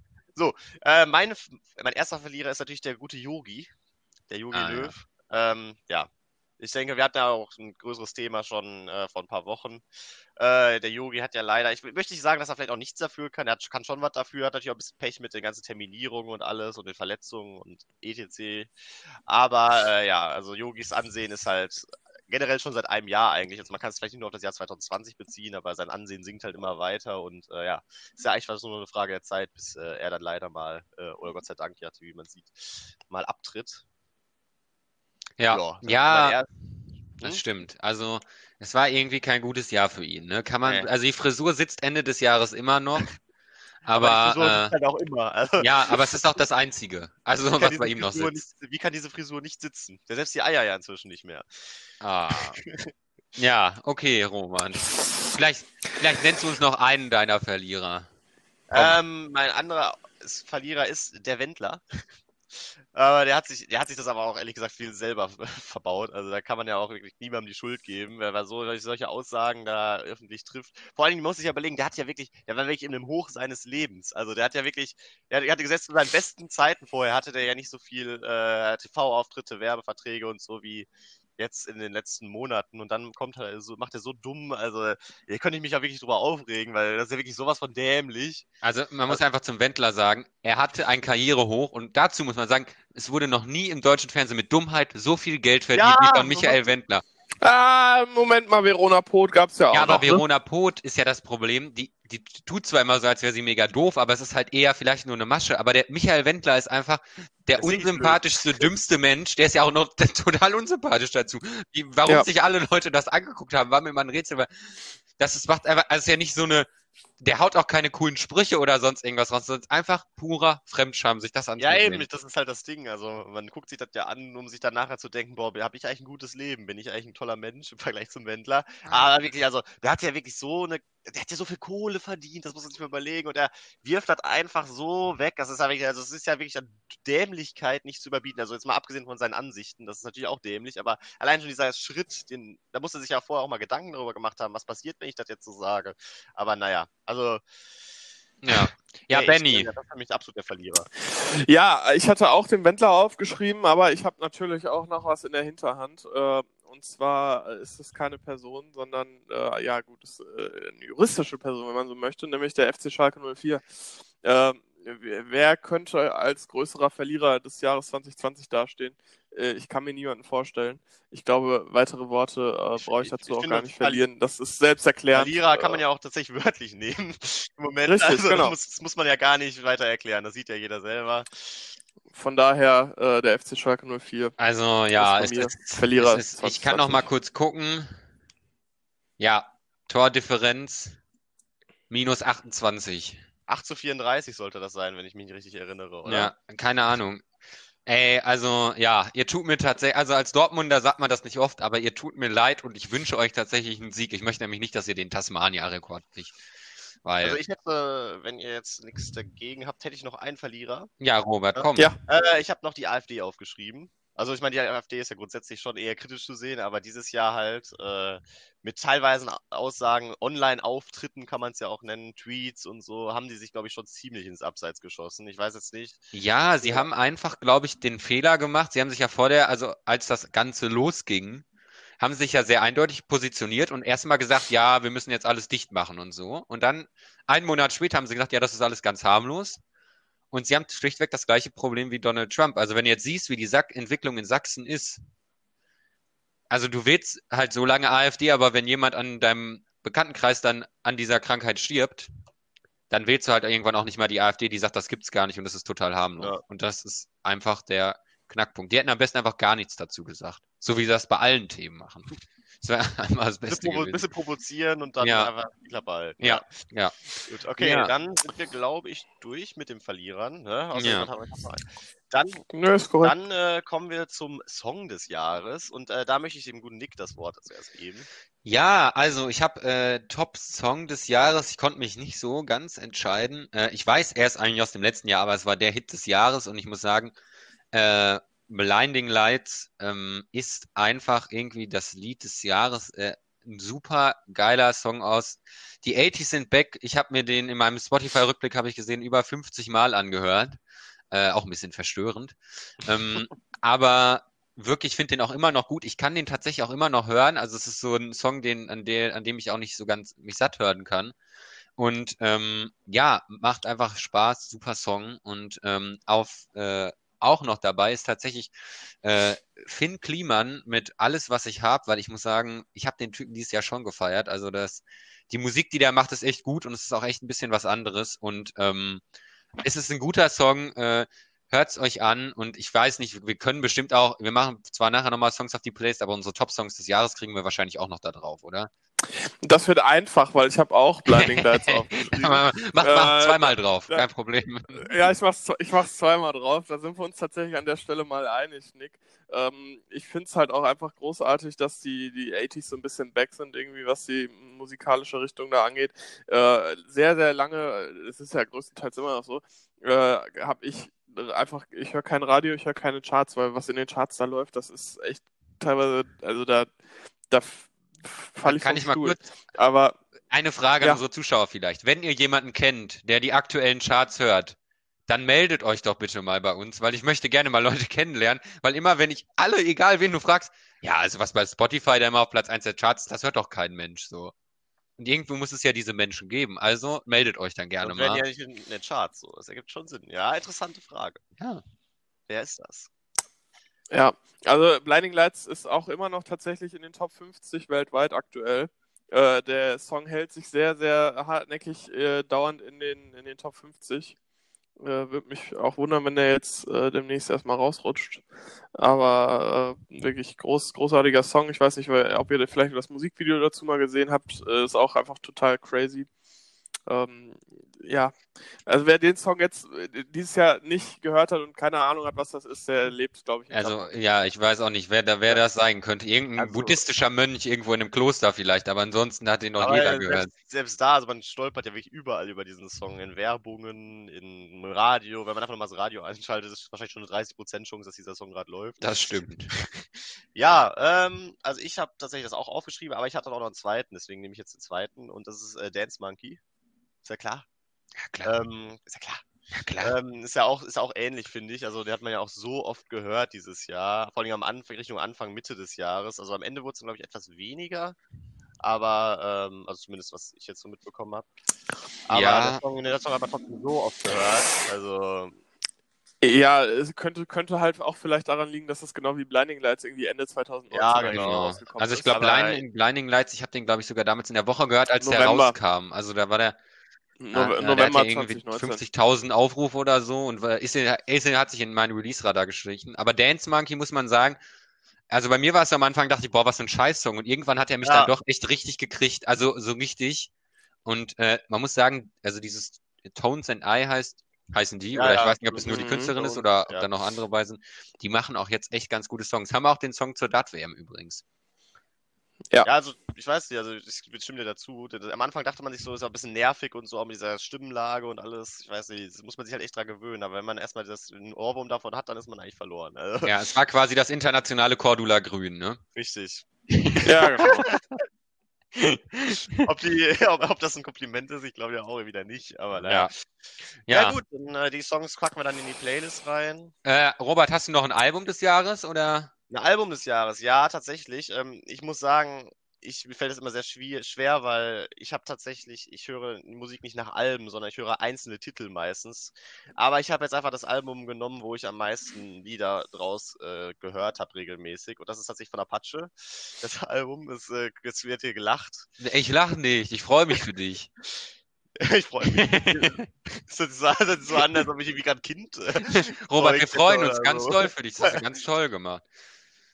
Äh, meine, mein erster Verlierer ist natürlich der gute Yogi, der Yogi Ah, ja. Löw. Ähm, ja, ich denke, wir hatten ja auch ein größeres Thema schon äh, vor ein paar Wochen. Äh, der Yogi hat ja leider, ich möchte nicht sagen, dass er vielleicht auch nichts dafür kann. Er hat, kann schon was dafür, hat natürlich auch ein bisschen Pech mit den ganzen Terminierungen und alles und den Verletzungen und etc. Aber äh, ja, also Yogis Ansehen ist halt generell schon seit einem Jahr eigentlich. Also man kann es vielleicht nicht nur auf das Jahr 2020 beziehen, aber sein Ansehen sinkt halt immer weiter und äh, ja, ist ja eigentlich nur eine Frage der Zeit, bis äh, er dann leider mal, äh, oder Gott sei Dank, ja, wie man sieht, mal abtritt. Ja, ja, mein erst- das Hm? stimmt. Also, es war irgendwie kein gutes Jahr für ihn, ne? Kann man, Nee. also die Frisur sitzt Ende des Jahres immer noch, aber aber, äh, halt auch immer. Also, ja, aber es ist auch das Einzige. Also, wie kann was diese bei ihm noch Frisur sitzt. Nicht, wie kann diese Frisur nicht sitzen? Der selbst die Eier ja inzwischen nicht mehr. Ah. Ja, okay, Roman. Vielleicht, vielleicht nennst du uns noch einen deiner Verlierer. Ähm, mein anderer Verlierer ist der Wendler. Aber der hat sich, der hat sich das aber auch ehrlich gesagt viel selber verbaut. Also da kann man ja auch wirklich niemandem die Schuld geben, wer so solche Aussagen da öffentlich trifft. Vor allen Dingen muss ich ja überlegen, der hat ja wirklich, der war wirklich in einem Hoch seines Lebens. Also der hat ja wirklich, der, hatte gesetzt zu seinen besten Zeiten vorher, hatte der ja nicht so viel äh, TV-Auftritte, Werbeverträge und so wie jetzt in den letzten Monaten und dann kommt er so, macht er so dumm, also hier könnte ich mich ja wirklich drüber aufregen, weil das ist ja wirklich sowas von dämlich. Also, man muss einfach zum Wendler sagen, er hatte ein Karrierehoch und dazu muss man sagen, es wurde noch nie im deutschen Fernsehen mit Dummheit so viel Geld verdient Ja, wie von so Michael muss- Wendler. Ah, Moment mal, Verona Poth gab's ja auch Ja, aber noch. Ne? Verona Poth ist ja das Problem. Die, die tut zwar immer so, als wäre sie mega doof, aber es ist halt eher vielleicht nur eine Masche. Aber der Michael Wendler ist einfach der unsympathischste, dümmste Mensch. Der ist ja auch noch total unsympathisch dazu. Die, warum Ja. sich alle Leute das angeguckt haben, war mir immer ein Rätsel. Weil das ist, macht einfach, also es ist ja nicht so eine, der haut auch keine coolen Sprüche oder sonst irgendwas raus, sondern einfach purer Fremdscham, sich das Ja, anzusehen. eben, das ist halt das Ding. Also, man guckt sich das ja an, um sich dann nachher zu denken, boah, habe ich eigentlich ein gutes Leben? Bin ich eigentlich ein toller Mensch im Vergleich zum Wendler? Aber wirklich, also, der hat ja wirklich so eine, der hat ja so viel Kohle verdient, das muss man sich mal überlegen. Und er wirft das einfach so weg. Das ist ja wirklich, also, es ist ja wirklich an Dämlichkeit nicht zu überbieten. Also, jetzt mal abgesehen von seinen Ansichten, das ist natürlich auch dämlich, aber allein schon dieser Schritt, den, da muss er sich ja vorher auch mal Gedanken darüber gemacht haben, was passiert, wenn ich das jetzt so sage. Aber naja, also, Ja, ja nee, Benny. Ich, das ist für mich absolut der Verlierer. Ja, ich hatte auch den Wendler aufgeschrieben, aber ich habe natürlich auch noch was in der Hinterhand. Äh, und zwar ist es keine Person, sondern, äh, ja gut, es ist äh, eine juristische Person, wenn man so möchte, nämlich der FC Schalke 04. Ähm, wer wer könnte als größerer Verlierer des Jahres 2020 dastehen? Äh, ich kann mir niemanden vorstellen. Ich glaube, weitere Worte äh, brauche ich dazu ich auch gar nicht Verli- verlieren. Das ist selbsterklärend. Verlierer kann man Äh, ja auch tatsächlich wörtlich nehmen im Moment. Richtig, also genau. das, muss, das muss man ja gar nicht weiter erklären. Das sieht ja jeder selber. Von daher äh, der FC Schalke 04. Also, ja, ist es ist, Verlierer. es ist, ich kann noch mal kurz gucken. Ja, Tordifferenz minus 28. 8 zu 34 sollte das sein, wenn ich mich richtig erinnere, oder? Ja, keine Ahnung. Ey, also ja, ihr tut mir tatsächlich, also als Dortmunder sagt man das nicht oft, aber ihr tut mir leid und ich wünsche euch tatsächlich einen Sieg. Ich möchte nämlich nicht, dass ihr den Tasmania-Rekord kriegt. Weil, Also ich hätte, wenn ihr jetzt nichts dagegen habt, hätte ich noch einen Verlierer. ja, Robert, komm. Ja. Äh, ich habe noch die AfD aufgeschrieben. Also ich meine, die AfD ist ja grundsätzlich schon eher kritisch zu sehen, aber dieses Jahr halt äh, mit teilweise Aussagen, Online-Auftritten kann man es ja auch nennen, Tweets und so, haben die sich, glaube ich, schon ziemlich ins Abseits geschossen. Ich weiß jetzt nicht. Ja, sie haben einfach, glaube ich, den Fehler gemacht. Sie haben sich ja vor der, also als das Ganze losging, haben sie sich ja sehr eindeutig positioniert und erstmal gesagt, ja, wir müssen jetzt alles dicht machen und so. Und dann einen Monat später haben sie gesagt, ja, das ist alles ganz harmlos. Und sie haben schlichtweg das gleiche Problem wie Donald Trump. Also wenn du jetzt siehst, wie die Sack Entwicklung in Sachsen ist, also du wählst halt so lange AfD, aber wenn jemand an deinem Bekanntenkreis dann an dieser Krankheit stirbt, dann wählst du halt irgendwann auch nicht mal die AfD, die sagt, das gibt's gar nicht und das ist total harmlos. Ja. Und das ist einfach der Knackpunkt. Die hätten am besten einfach gar nichts dazu gesagt. So wie sie das bei allen Themen machen. Das wäre einmal das Ein Beste gewesen. bisschen provozieren und dann Ja. einfach Klappe halten. Ja, ja. Gut, okay, Ja. dann sind wir, glaube ich, durch mit den Verlierern. Ne? Ja. Dann, dann äh, kommen wir zum Song des Jahres und äh, da möchte ich dem guten Nick das Wort zuerst geben. Ja, also ich habe äh, Top-Song des Jahres. Ich konnte mich nicht so ganz entscheiden. Äh, ich weiß, er ist eigentlich aus dem letzten Jahr, aber es war der Hit des Jahres und ich muss sagen, äh, Blinding Lights ähm, ist einfach irgendwie das Lied des Jahres. Äh, ein super geiler Song aus. Die 80s sind back. Ich habe mir den in meinem Spotify-Rückblick, habe ich gesehen, über 50 Mal angehört. Äh, auch ein bisschen verstörend. Ähm, aber wirklich, ich finde den auch immer noch gut. Ich kann den tatsächlich auch immer noch hören. Also es ist so ein Song, den, an, der, an dem ich auch nicht so ganz mich satt hören kann. Und ähm, ja, macht einfach Spaß, super Song. Und ähm, auf äh, auch noch dabei ist tatsächlich äh, Finn Kliman mit alles, was ich habe, weil ich muss sagen, ich habe den Typen dieses Jahr schon gefeiert. Also das, die Musik, die der macht, ist echt gut und es ist auch echt ein bisschen was anderes. Und ähm, es ist ein guter Song. Äh, Hört's euch an und ich weiß nicht, wir können bestimmt auch, wir machen zwar nachher nochmal Songs auf die Playlist, aber unsere Top-Songs des Jahres kriegen wir wahrscheinlich auch noch da drauf, oder? Das wird einfach, weil ich habe auch Blinding Lights aufgeschrieben. mach, mach Äh, zweimal drauf, kein Problem. Ja, ich mach's, ich mach's zweimal drauf. Da sind wir uns tatsächlich an der Stelle mal einig, Nick. Ähm, ich find's halt auch einfach großartig, dass die, die 80s so ein bisschen back sind, irgendwie, was die musikalische Richtung da angeht. Äh, sehr, sehr lange, es ist ja größtenteils immer noch so, äh, habe ich einfach, ich höre kein Radio, ich höre keine Charts, weil was in den Charts da läuft, das ist echt teilweise, also da, da falle ich Kann vom ich mal Stuhl. kurz Aber eine Frage Ja. an unsere Zuschauer vielleicht. Wenn ihr jemanden kennt, der die aktuellen Charts hört, dann meldet euch doch bitte mal bei uns, weil ich möchte gerne mal Leute kennenlernen, weil immer, wenn ich alle, egal wen du fragst, ja, also was bei Spotify da immer auf Platz 1 der Charts, das hört doch kein Mensch so. Und irgendwo muss es ja diese Menschen geben. Also meldet euch dann gerne und werden mal. ja nicht in den Charts so. Das ergibt schon Sinn. Ja, interessante Frage. Ja. Wer ist das? Ja, also Blinding Lights ist auch immer noch tatsächlich in den Top 50 weltweit aktuell. Äh, der Song hält sich sehr, sehr hartnäckig äh, dauernd in den, in den Top 50. Äh, Würde mich auch wundern, wenn der jetzt äh, demnächst erstmal rausrutscht. Aber äh, wirklich groß, großartiger Song. Ich weiß nicht, ob ihr vielleicht das Musikvideo dazu mal gesehen habt. Äh, ist auch einfach total crazy. Ähm, ja, also wer den Song jetzt äh, dieses Jahr nicht gehört hat und keine Ahnung hat, was das ist, der lebt, glaube ich, Also, Klammern. ja, ich weiß auch nicht, wer, da, wer das sein könnte. Irgendein Also- buddhistischer Mönch irgendwo in einem Kloster vielleicht, aber ansonsten hat den noch jeder äh, gehört. selbst, selbst da, also man stolpert ja wirklich überall über diesen Song. In Werbungen, in Radio. Wenn man einfach nochmal das Radio einschaltet, ist wahrscheinlich schon eine 30% Chance, dass dieser Song gerade läuft. Das stimmt. Ja, ähm, also ich habe tatsächlich das auch aufgeschrieben, aber ich hatte auch noch einen zweiten, deswegen nehme ich jetzt den zweiten und das ist äh, Dance Monkey. Ist ja klar. Ja, klar. Ähm, ist ja klar. ja, klar. Ähm, ist ja auch, ist auch ähnlich, finde ich. Also, den hat man ja auch so oft gehört dieses Jahr. Vor allem am Anfang, Richtung Anfang, Mitte des Jahres. Also am Ende wurde es, glaube ich, etwas weniger. Aber, ähm, also zumindest, was ich jetzt so mitbekommen habe. Aber Ja. der Song, der Song hat man trotzdem so oft gehört. Also, Ja, es könnte, könnte halt auch vielleicht daran liegen, dass es genau wie Blinding Lights irgendwie Ende 2019 Ja, genau. rausgekommen Also ich ist. glaube, Blinding, Blinding Lights, ich habe den, glaube ich, sogar damals in der Woche gehört, als der November. rauskam. Also da war der, No der November irgendwie 2019. 50.000 Aufrufe oder so und ist, ist, in- hat sich in meinen Release-Radar geschlichen. Aber Dance Monkey muss man sagen, also bei mir war es am Anfang, dachte ich, boah, was für ein Scheißsong. Und irgendwann hat er mich Ja. dann doch echt richtig gekriegt, also so richtig. Und äh, man muss sagen, also dieses Tones and I heißt, heißen die, Ja, oder ich ja. weiß nicht, ob es nur die Mhm, Künstlerin ist Tones, oder ob da noch andere bei sind. Die machen auch jetzt echt ganz gute Songs. Haben auch den Song zur DAT-WM übrigens. Ja, also, ich weiß nicht, also ich stimme dir dazu. Am Anfang dachte man sich so, ist auch ein bisschen nervig und so, auch mit dieser Stimmenlage und alles. Ich weiß nicht, das muss man sich halt echt dran gewöhnen. Aber wenn man erstmal das einen Ohrwurm davon hat, dann ist man eigentlich verloren. Also, Ja, es war quasi das internationale Cordula Grün, ne? richtig. Ja, genau. ob, die, ob, ob das ein Kompliment ist, ich glaube ja auch wieder nicht, aber naja. Ja. Ja, gut, dann, äh, die Songs packen wir dann in die Playlist rein. Äh, Robert, hast du noch ein Album des Jahres oder? Ein Album des Jahres, ja, tatsächlich. Ähm, ich muss sagen, ich, mir fällt es immer sehr schwer, weil ich habe tatsächlich, ich höre Musik nicht nach Alben, sondern ich höre einzelne Titel meistens. Aber ich habe jetzt einfach das Album genommen, wo ich am meisten Lieder draus äh, gehört habe regelmäßig. Und das ist tatsächlich von Apache. Das Album ist, äh, jetzt wird hier gelacht. Ich lache nicht, ich freue mich für dich. ich freue mich. das sich so, das sich so an, als ob ich irgendwie gerade ein Kind. äh, Robert, wir freuen uns ganz so. doll für dich. Das hast du ganz toll gemacht.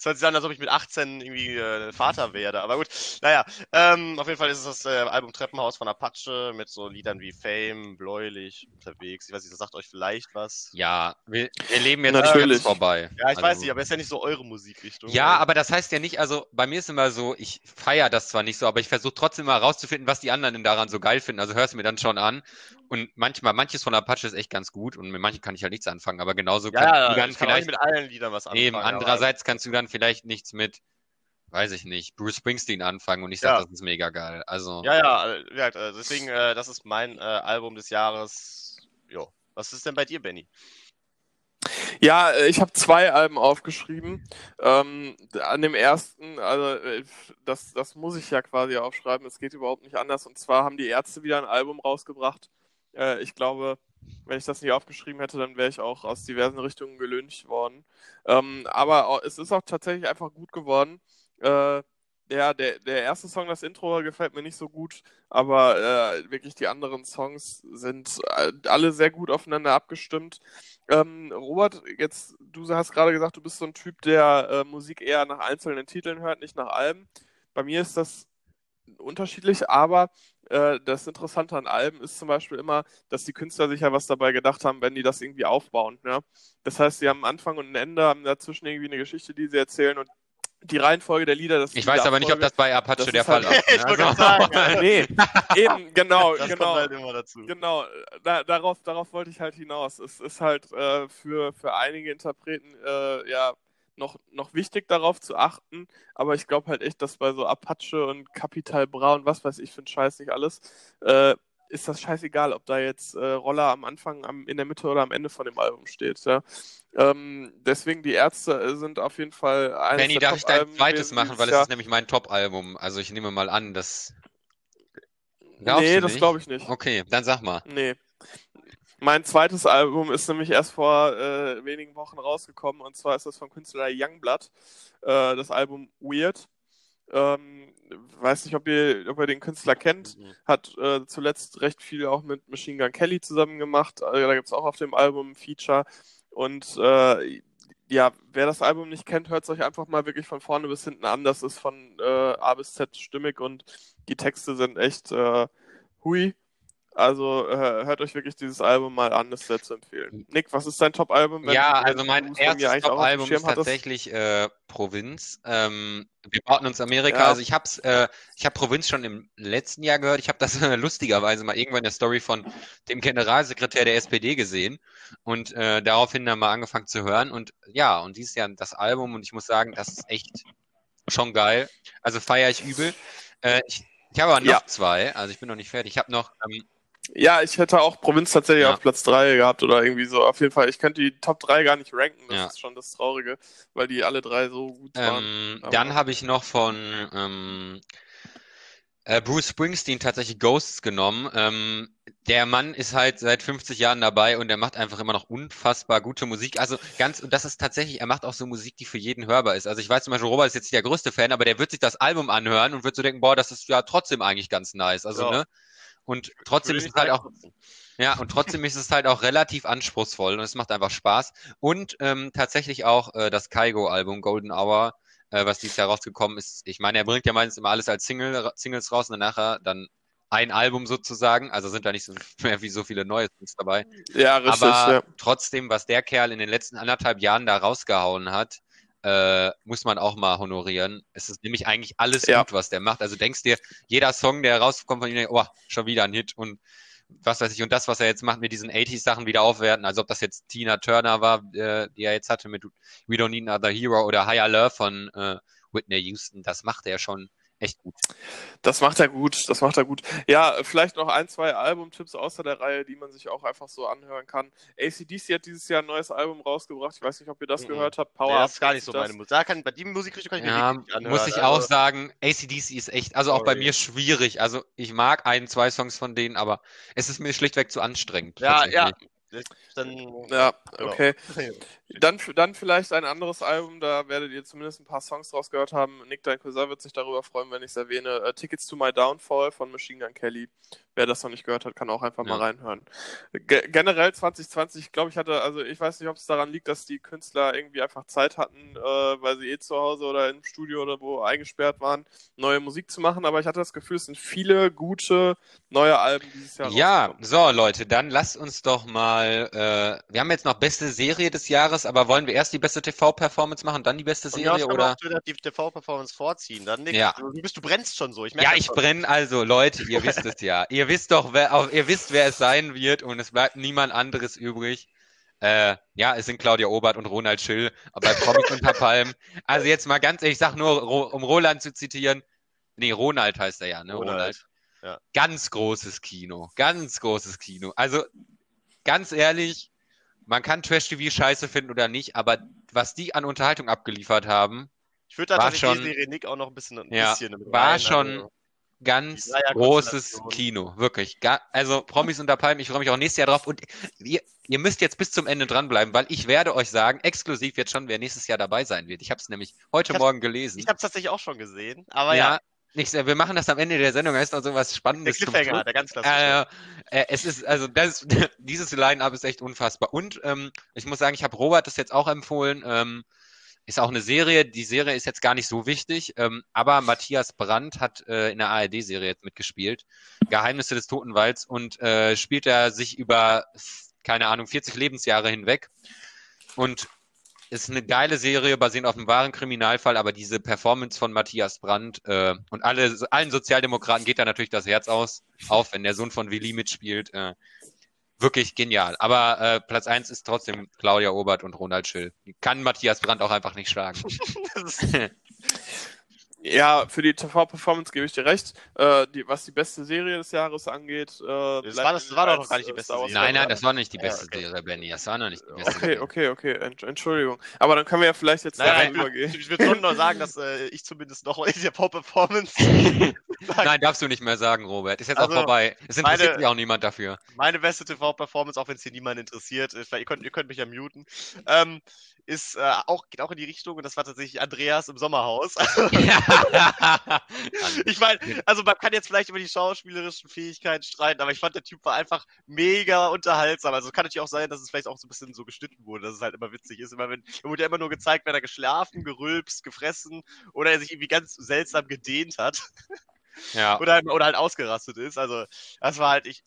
Es hört sich an, als ob ich mit 18 irgendwie äh, Vater werde. Aber gut, naja, ähm, auf jeden Fall ist es das äh, Album Treppenhaus von Apache mit so Liedern wie Fame, Bläulich, unterwegs. Ich weiß nicht, das sagt euch vielleicht was. Ja, wir, wir leben jetzt Natürlich. ganz vorbei. Ja, ich Also- weiß nicht, aber ist ja nicht so eure Musikrichtung. Ja, aber das heißt ja nicht, also bei mir ist immer so, ich feiere das zwar nicht so, aber ich versuche trotzdem mal rauszufinden, was die anderen denn daran so geil finden. Also hör es mir dann schon an. Und manchmal, manches von Apache ist echt ganz gut und mit manchen kann ich halt nichts anfangen. Aber genauso ja, kannst ja, du dann ich kann vielleicht mit allen Liedern was anfangen. eben, aber- andererseits kannst du dann vielleicht nichts mit, weiß ich nicht, Bruce Springsteen anfangen und ich sage, Ja. das ist mega geil. Also, Ja, ja, äh, deswegen, äh, das ist mein äh, Album des Jahres. Jo. Was ist denn bei dir, Benny? Ja, ich habe zwei Alben aufgeschrieben. Ähm, an dem ersten, also das, das muss ich ja quasi aufschreiben, es geht überhaupt nicht anders. Und zwar haben die Ärzte wieder ein Album rausgebracht. Äh, ich glaube, wenn ich das nicht aufgeschrieben hätte, dann wäre ich auch aus diversen Richtungen gelüncht worden. Ähm, aber es ist auch tatsächlich einfach gut geworden. Äh, ja, der, der erste Song, das Intro, gefällt mir nicht so gut, aber äh, wirklich die anderen Songs sind äh, alle sehr gut aufeinander abgestimmt. Ähm, Robert, jetzt, du hast gerade gesagt, du bist so ein Typ, der äh, Musik eher nach einzelnen Titeln hört, nicht nach Alben. Bei mir ist das unterschiedlich, aber äh, das Interessante an Alben ist zum Beispiel immer, dass die Künstler sich ja was dabei gedacht haben, wenn die das irgendwie aufbauen. Ja? Das heißt, sie haben einen Anfang und ein Ende, haben dazwischen irgendwie eine Geschichte, die sie erzählen und die Reihenfolge der Lieder, das ist ich weiß aber nicht, ob das bei Apache Das der ist Fall halt- ist. Ich wollte ne? gerade sagen, nee, eben, genau, Das genau. kommt halt immer dazu. Genau, da, darauf, darauf wollte ich halt hinaus. Es ist halt äh, für, für einige Interpreten äh, ja noch, noch wichtig darauf zu achten, aber ich glaube halt echt, dass bei so Apache und Capital Bra und was weiß ich für ein Scheiß nicht alles, äh, ist das scheißegal, ob da jetzt äh, Roller am Anfang, am, in der Mitte oder am Ende von dem Album steht. Ja? Ähm, deswegen die Ärzte äh, sind auf jeden Fall eines Benny, darf ich dein zweites gewesen machen, weil es Jahr. ist nämlich mein Top-Album. Also ich nehme mal an, dass. Glaubst Nee, das glaube ich nicht. Okay, dann sag mal. Nee. Mein zweites Album ist nämlich erst vor äh, wenigen Wochen rausgekommen und zwar ist das vom Künstler Youngblood, äh, das Album Weird. Ähm, weiß nicht, ob ihr, ob ihr den Künstler kennt, Mhm. hat äh, zuletzt recht viel auch mit Machine Gun Kelly zusammen gemacht. Äh, da gibt es auch auf dem Album ein Feature. Und äh, ja, wer das Album nicht kennt, hört es euch einfach mal wirklich von vorne bis hinten an. Das ist von äh, A bis Z stimmig und die Texte sind echt äh, hui. Also äh, hört euch wirklich dieses Album mal an, das ist sehr zu empfehlen. Nick, was ist dein Top-Album? Ja, also mein erstes Top-Album ist tatsächlich äh, Provinz. Ähm, wir bauten uns Amerika. Ja. Also ich hab's, äh, ich habe Provinz schon im letzten Jahr gehört. Ich habe das äh, lustigerweise mal irgendwann in der Story von dem Generalsekretär der SPD gesehen und äh, daraufhin dann mal angefangen zu hören. Und ja, und dieses Jahr das Album und ich muss sagen, das ist echt schon geil. Also feiere ich übel. Äh, ich ich habe aber noch Ja. zwei, also ich bin noch nicht fertig. Ich habe noch ähm, Ja, ich hätte auch Provinz tatsächlich Ja. auf Platz 3 gehabt oder irgendwie so. Auf jeden Fall, ich könnte die Top 3 gar nicht ranken, das Ja. ist schon das Traurige, weil die alle drei so gut waren. Ähm, dann habe ich noch von ähm, äh, Bruce Springsteen tatsächlich Ghosts genommen. Ähm, der Mann ist halt seit 50 Jahren dabei und er macht einfach immer noch unfassbar gute Musik. Also ganz, und das ist tatsächlich, er macht auch so Musik, die für jeden hörbar ist. Also ich weiß zum Beispiel, Robert ist jetzt nicht der größte Fan, aber der wird sich das Album anhören und wird so denken, boah, das ist ja trotzdem eigentlich ganz nice. Also, Ja. ne? Und trotzdem ist es halt auch, ja, und trotzdem ist es halt auch relativ anspruchsvoll und es macht einfach Spaß. Und ähm, tatsächlich auch äh, das Kaigo-Album Golden Hour, äh, was dieses Jahr rausgekommen ist. Ich meine, er bringt ja meistens immer alles als Single, Singles raus und dann nachher dann ein Album sozusagen. Also sind da nicht so mehr wie so viele neue Songs dabei. ja, richtig, Aber ja. trotzdem, was der Kerl in den letzten anderthalb Jahren da rausgehauen hat, äh, muss man auch mal honorieren. Es ist nämlich eigentlich alles Ja. gut, was der macht. Also denkst dir, jeder Song, der rauskommt von ihm, oh, schon wieder ein Hit und was weiß ich, und das, was er jetzt macht mit diesen 80s-Sachen wieder aufwerten, also ob das jetzt Tina Turner war, äh, die er jetzt hatte mit We Don't Need Another Hero oder Higher Love von äh, Whitney Houston, das macht er schon echt gut. Das macht er gut, das macht er gut. Ja, vielleicht noch ein, zwei Albumtipps außer der Reihe, die man sich auch einfach so anhören kann. ACDC hat dieses Jahr ein neues Album rausgebracht. Ich weiß nicht, ob ihr das Mhm. gehört habt. Power Nee, das Up ist gar nicht so das. meine Musik. Da kann, bei die Musikrichtung kann ich mir Ja, wirklich nicht anhören. muss ich also, auch sagen, ACDC ist echt, also auch bei mir schwierig. Also ich mag ein, zwei Songs von denen, aber es ist mir schlichtweg zu anstrengend. Ja, ja. Dann, Ja, Genau. okay. Dann, dann vielleicht ein anderes Album, da werdet ihr zumindest ein paar Songs draus gehört haben. Nick, dein Cousin wird sich darüber freuen, wenn ich es erwähne. Uh, Tickets to My Downfall von Machine Gun Kelly. Wer das noch nicht gehört hat, kann auch einfach ja. mal reinhören. Ge generell 2020, glaube ich, hatte, also ich weiß nicht, ob es daran liegt, dass die Künstler irgendwie einfach Zeit hatten, äh, weil sie eh zu Hause oder im Studio oder wo eingesperrt waren, neue Musik zu machen, aber ich hatte das Gefühl, es sind viele gute neue Alben dieses Jahr. Ja, so Leute, dann lasst uns doch mal, äh, wir haben jetzt noch beste Serie des Jahres, aber wollen wir erst die beste TV-Performance machen, dann die beste Serie und oder? die TV-Performance vorziehen, dann Nick, ja. du, bist, du brennst schon so. Ich ja, ich brenne also, Leute, ihr wisst es ja. Ihr wisst doch, wer, ihr wisst, wer es sein wird und es bleibt niemand anderes übrig. Äh, ja, es sind Claudia Obert und Ronald Schill bei Promis und Papalm. Also jetzt mal ganz ehrlich, ich sag nur, um Roland zu zitieren. Nee, Ronald heißt er ja, ne? Ronald. Ronald. Ja. Ganz großes Kino. Ganz großes Kino. Also, ganz ehrlich, man kann Trash-TV scheiße finden oder nicht, aber was die an Unterhaltung abgeliefert haben, ich würde tatsächlich schon, die Serie Nick auch noch ein bisschen, ein ja, bisschen war rein, schon also ganz großes Kino, wirklich. Also Promis unter Palmen, ich freue mich auch nächstes Jahr drauf und ihr, ihr müsst jetzt bis zum Ende dranbleiben, weil ich werde euch sagen, exklusiv jetzt schon, wer nächstes Jahr dabei sein wird. Ich habe es nämlich heute Morgen gelesen. Ich habe es tatsächlich auch schon gesehen, aber ja. ja. Nichts, wir machen das am Ende der Sendung, da ist noch so was Spannendes. Der Cliffhanger, der ganz klassische. Äh, äh, es ist, also das, dieses Line-Up ist echt unfassbar. Und ähm, ich muss sagen, ich habe Robert das jetzt auch empfohlen. Ähm, ist auch eine Serie. Die Serie ist jetzt gar nicht so wichtig, ähm, aber Matthias Brandt hat äh, in der ARD-Serie jetzt mitgespielt. Geheimnisse des Totenwalds und äh, spielt er sich über, keine Ahnung, 40 Lebensjahre hinweg. Und ist eine geile Serie, basierend auf einem wahren Kriminalfall, aber diese Performance von Matthias Brandt äh, und alle, allen Sozialdemokraten geht da natürlich das Herz aus, auf, wenn der Sohn von Willi mitspielt. Äh, wirklich genial. Aber äh, Platz 1 ist trotzdem Claudia Obert und Ronald Schill. Kann Matthias Brandt auch einfach nicht schlagen. Ja, für die TV-Performance gebe ich dir recht. Äh, die, was die beste Serie des Jahres angeht, äh, das, war, das war doch noch gar nicht die beste Serie. Nein, nein, das war nicht die beste ja, okay. Serie, Benny. Das war noch nicht die beste okay, Serie. Okay, okay, okay. Entschuldigung. Aber dann können wir ja vielleicht jetzt nein, nein, übergehen. Ich, ich würde schon noch sagen, dass äh, ich zumindest noch in der TV-Performance. nein, darfst du nicht mehr sagen, Robert. Ist jetzt also, auch vorbei. Es interessiert meine, sich auch niemand dafür. Meine beste TV-Performance, auch wenn es hier niemand interessiert, ihr könnt, ihr könnt mich ja muten. Ähm, ist äh, auch, geht auch in die Richtung und das war tatsächlich Andreas im Sommerhaus. ich meine, also man kann jetzt vielleicht über die schauspielerischen Fähigkeiten streiten, aber ich fand, der Typ war einfach mega unterhaltsam. Also kann natürlich auch sein, dass es vielleicht auch so ein bisschen so geschnitten wurde, dass es halt immer witzig ist. Immer wenn, er wurde ja immer nur gezeigt, wenn er geschlafen, gerülpst, gefressen oder er sich irgendwie ganz seltsam gedehnt hat. Ja. oder, oder halt ausgerastet ist. Also, das war halt, ich,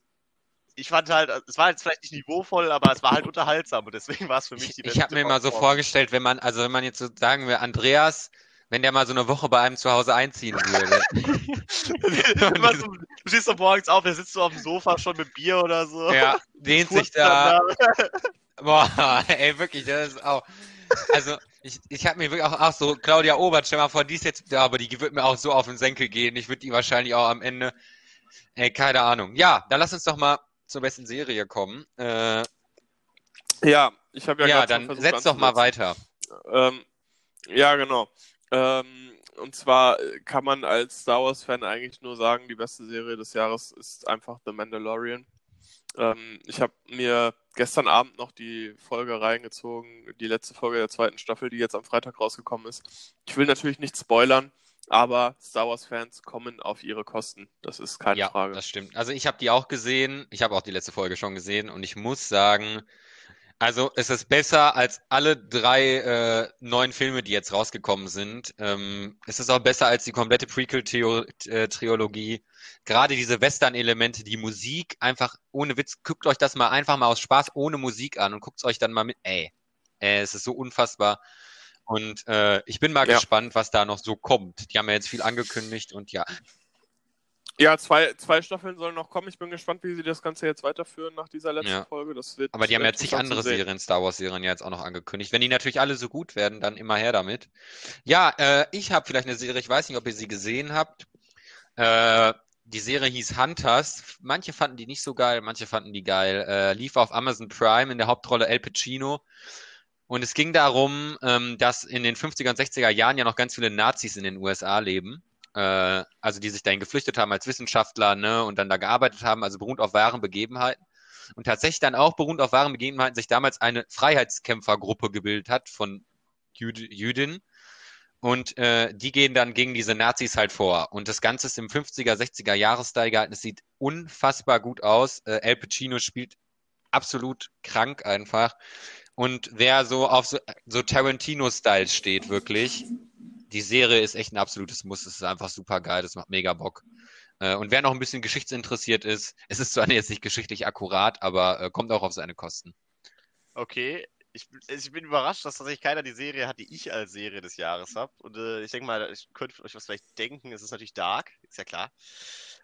ich fand halt, es war jetzt vielleicht nicht niveauvoll, aber es war halt unterhaltsam und deswegen war es für mich die beste Ich habe mir mal so vorgestellt, wenn man, also wenn man jetzt so sagen wir, Andreas, wenn der mal so eine Woche bei einem zu Hause einziehen würde. so, du stehst so morgens auf, der sitzt so auf dem Sofa schon mit Bier oder so. Ja, dehnt sich da. Boah, ey, wirklich, das ist auch. Also, ich, ich habe mir wirklich auch, auch so, Claudia Obert, stell mal vor, die ist jetzt, ja, aber die wird mir auch so auf den Senkel gehen. Ich würde die wahrscheinlich auch am Ende, ey, keine Ahnung. Ja, dann lass uns doch mal zur besten Serie kommen. Äh, ja, ich habe ja Ja, dann versucht, setz doch mal weiter. Ähm, ja, genau. Ähm, und zwar kann man als Star Wars-Fan eigentlich nur sagen, die beste Serie des Jahres ist einfach The Mandalorian. Ähm, ich habe mir gestern Abend noch die Folge reingezogen, die letzte Folge der zweiten Staffel, die jetzt am Freitag rausgekommen ist. Ich will natürlich nicht spoilern, aber Star Wars-Fans kommen auf ihre Kosten. Das ist keine ja, Frage. Das stimmt. Also ich habe die auch gesehen. Ich habe auch die letzte Folge schon gesehen und ich muss sagen, also es ist besser als alle drei äh, neuen Filme, die jetzt rausgekommen sind. Ähm, es ist auch besser als die komplette Prequel-Trilogie. Gerade diese Western-Elemente, die Musik, einfach ohne Witz, guckt euch das mal einfach mal aus Spaß ohne Musik an und guckt es euch dann mal mit. Ey, äh, es ist so unfassbar. Und äh, ich bin mal ja. gespannt, was da noch so kommt. Die haben ja jetzt viel angekündigt und ja. Ja, zwei, zwei Staffeln sollen noch kommen. Ich bin gespannt, wie sie das Ganze jetzt weiterführen nach dieser letzten ja. Folge. Das wird Aber die haben ja zig andere Serien, Star Wars-Serien ja jetzt auch noch angekündigt. Wenn die natürlich alle so gut werden, dann immer her damit. Ja, äh, ich habe vielleicht eine Serie, ich weiß nicht, ob ihr sie gesehen habt. Äh, die Serie hieß Hunters. Manche fanden die nicht so geil, manche fanden die geil. Äh, lief auf Amazon Prime in der Hauptrolle El Pacino. Und es ging darum, ähm, dass in den 50er und 60er Jahren ja noch ganz viele Nazis in den USA leben. Äh, also die sich dahin geflüchtet haben als Wissenschaftler ne, und dann da gearbeitet haben, also beruht auf wahren Begebenheiten. und tatsächlich dann auch beruhend auf wahren Begebenheiten sich damals eine Freiheitskämpfergruppe gebildet hat von Jüd Jüdinnen. Und äh, die gehen dann gegen diese Nazis halt vor. Und das Ganze ist im 50er, 60er Jahresstyle gehalten. Es sieht unfassbar gut aus. Äh, El Pacino spielt absolut krank einfach. Und wer so auf so, so Tarantino-Style steht, wirklich, die Serie ist echt ein absolutes Muss. Es ist einfach super geil. Das macht mega Bock. Äh, und wer noch ein bisschen geschichtsinteressiert ist, es ist zwar jetzt nicht geschichtlich akkurat, aber äh, kommt auch auf seine Kosten. Okay, ich, ich, bin überrascht, dass tatsächlich keiner die Serie hat, die ich als Serie des Jahres habe. Und äh, ich denke mal, ich könnte euch was vielleicht denken. Es ist natürlich Dark, ist ja klar.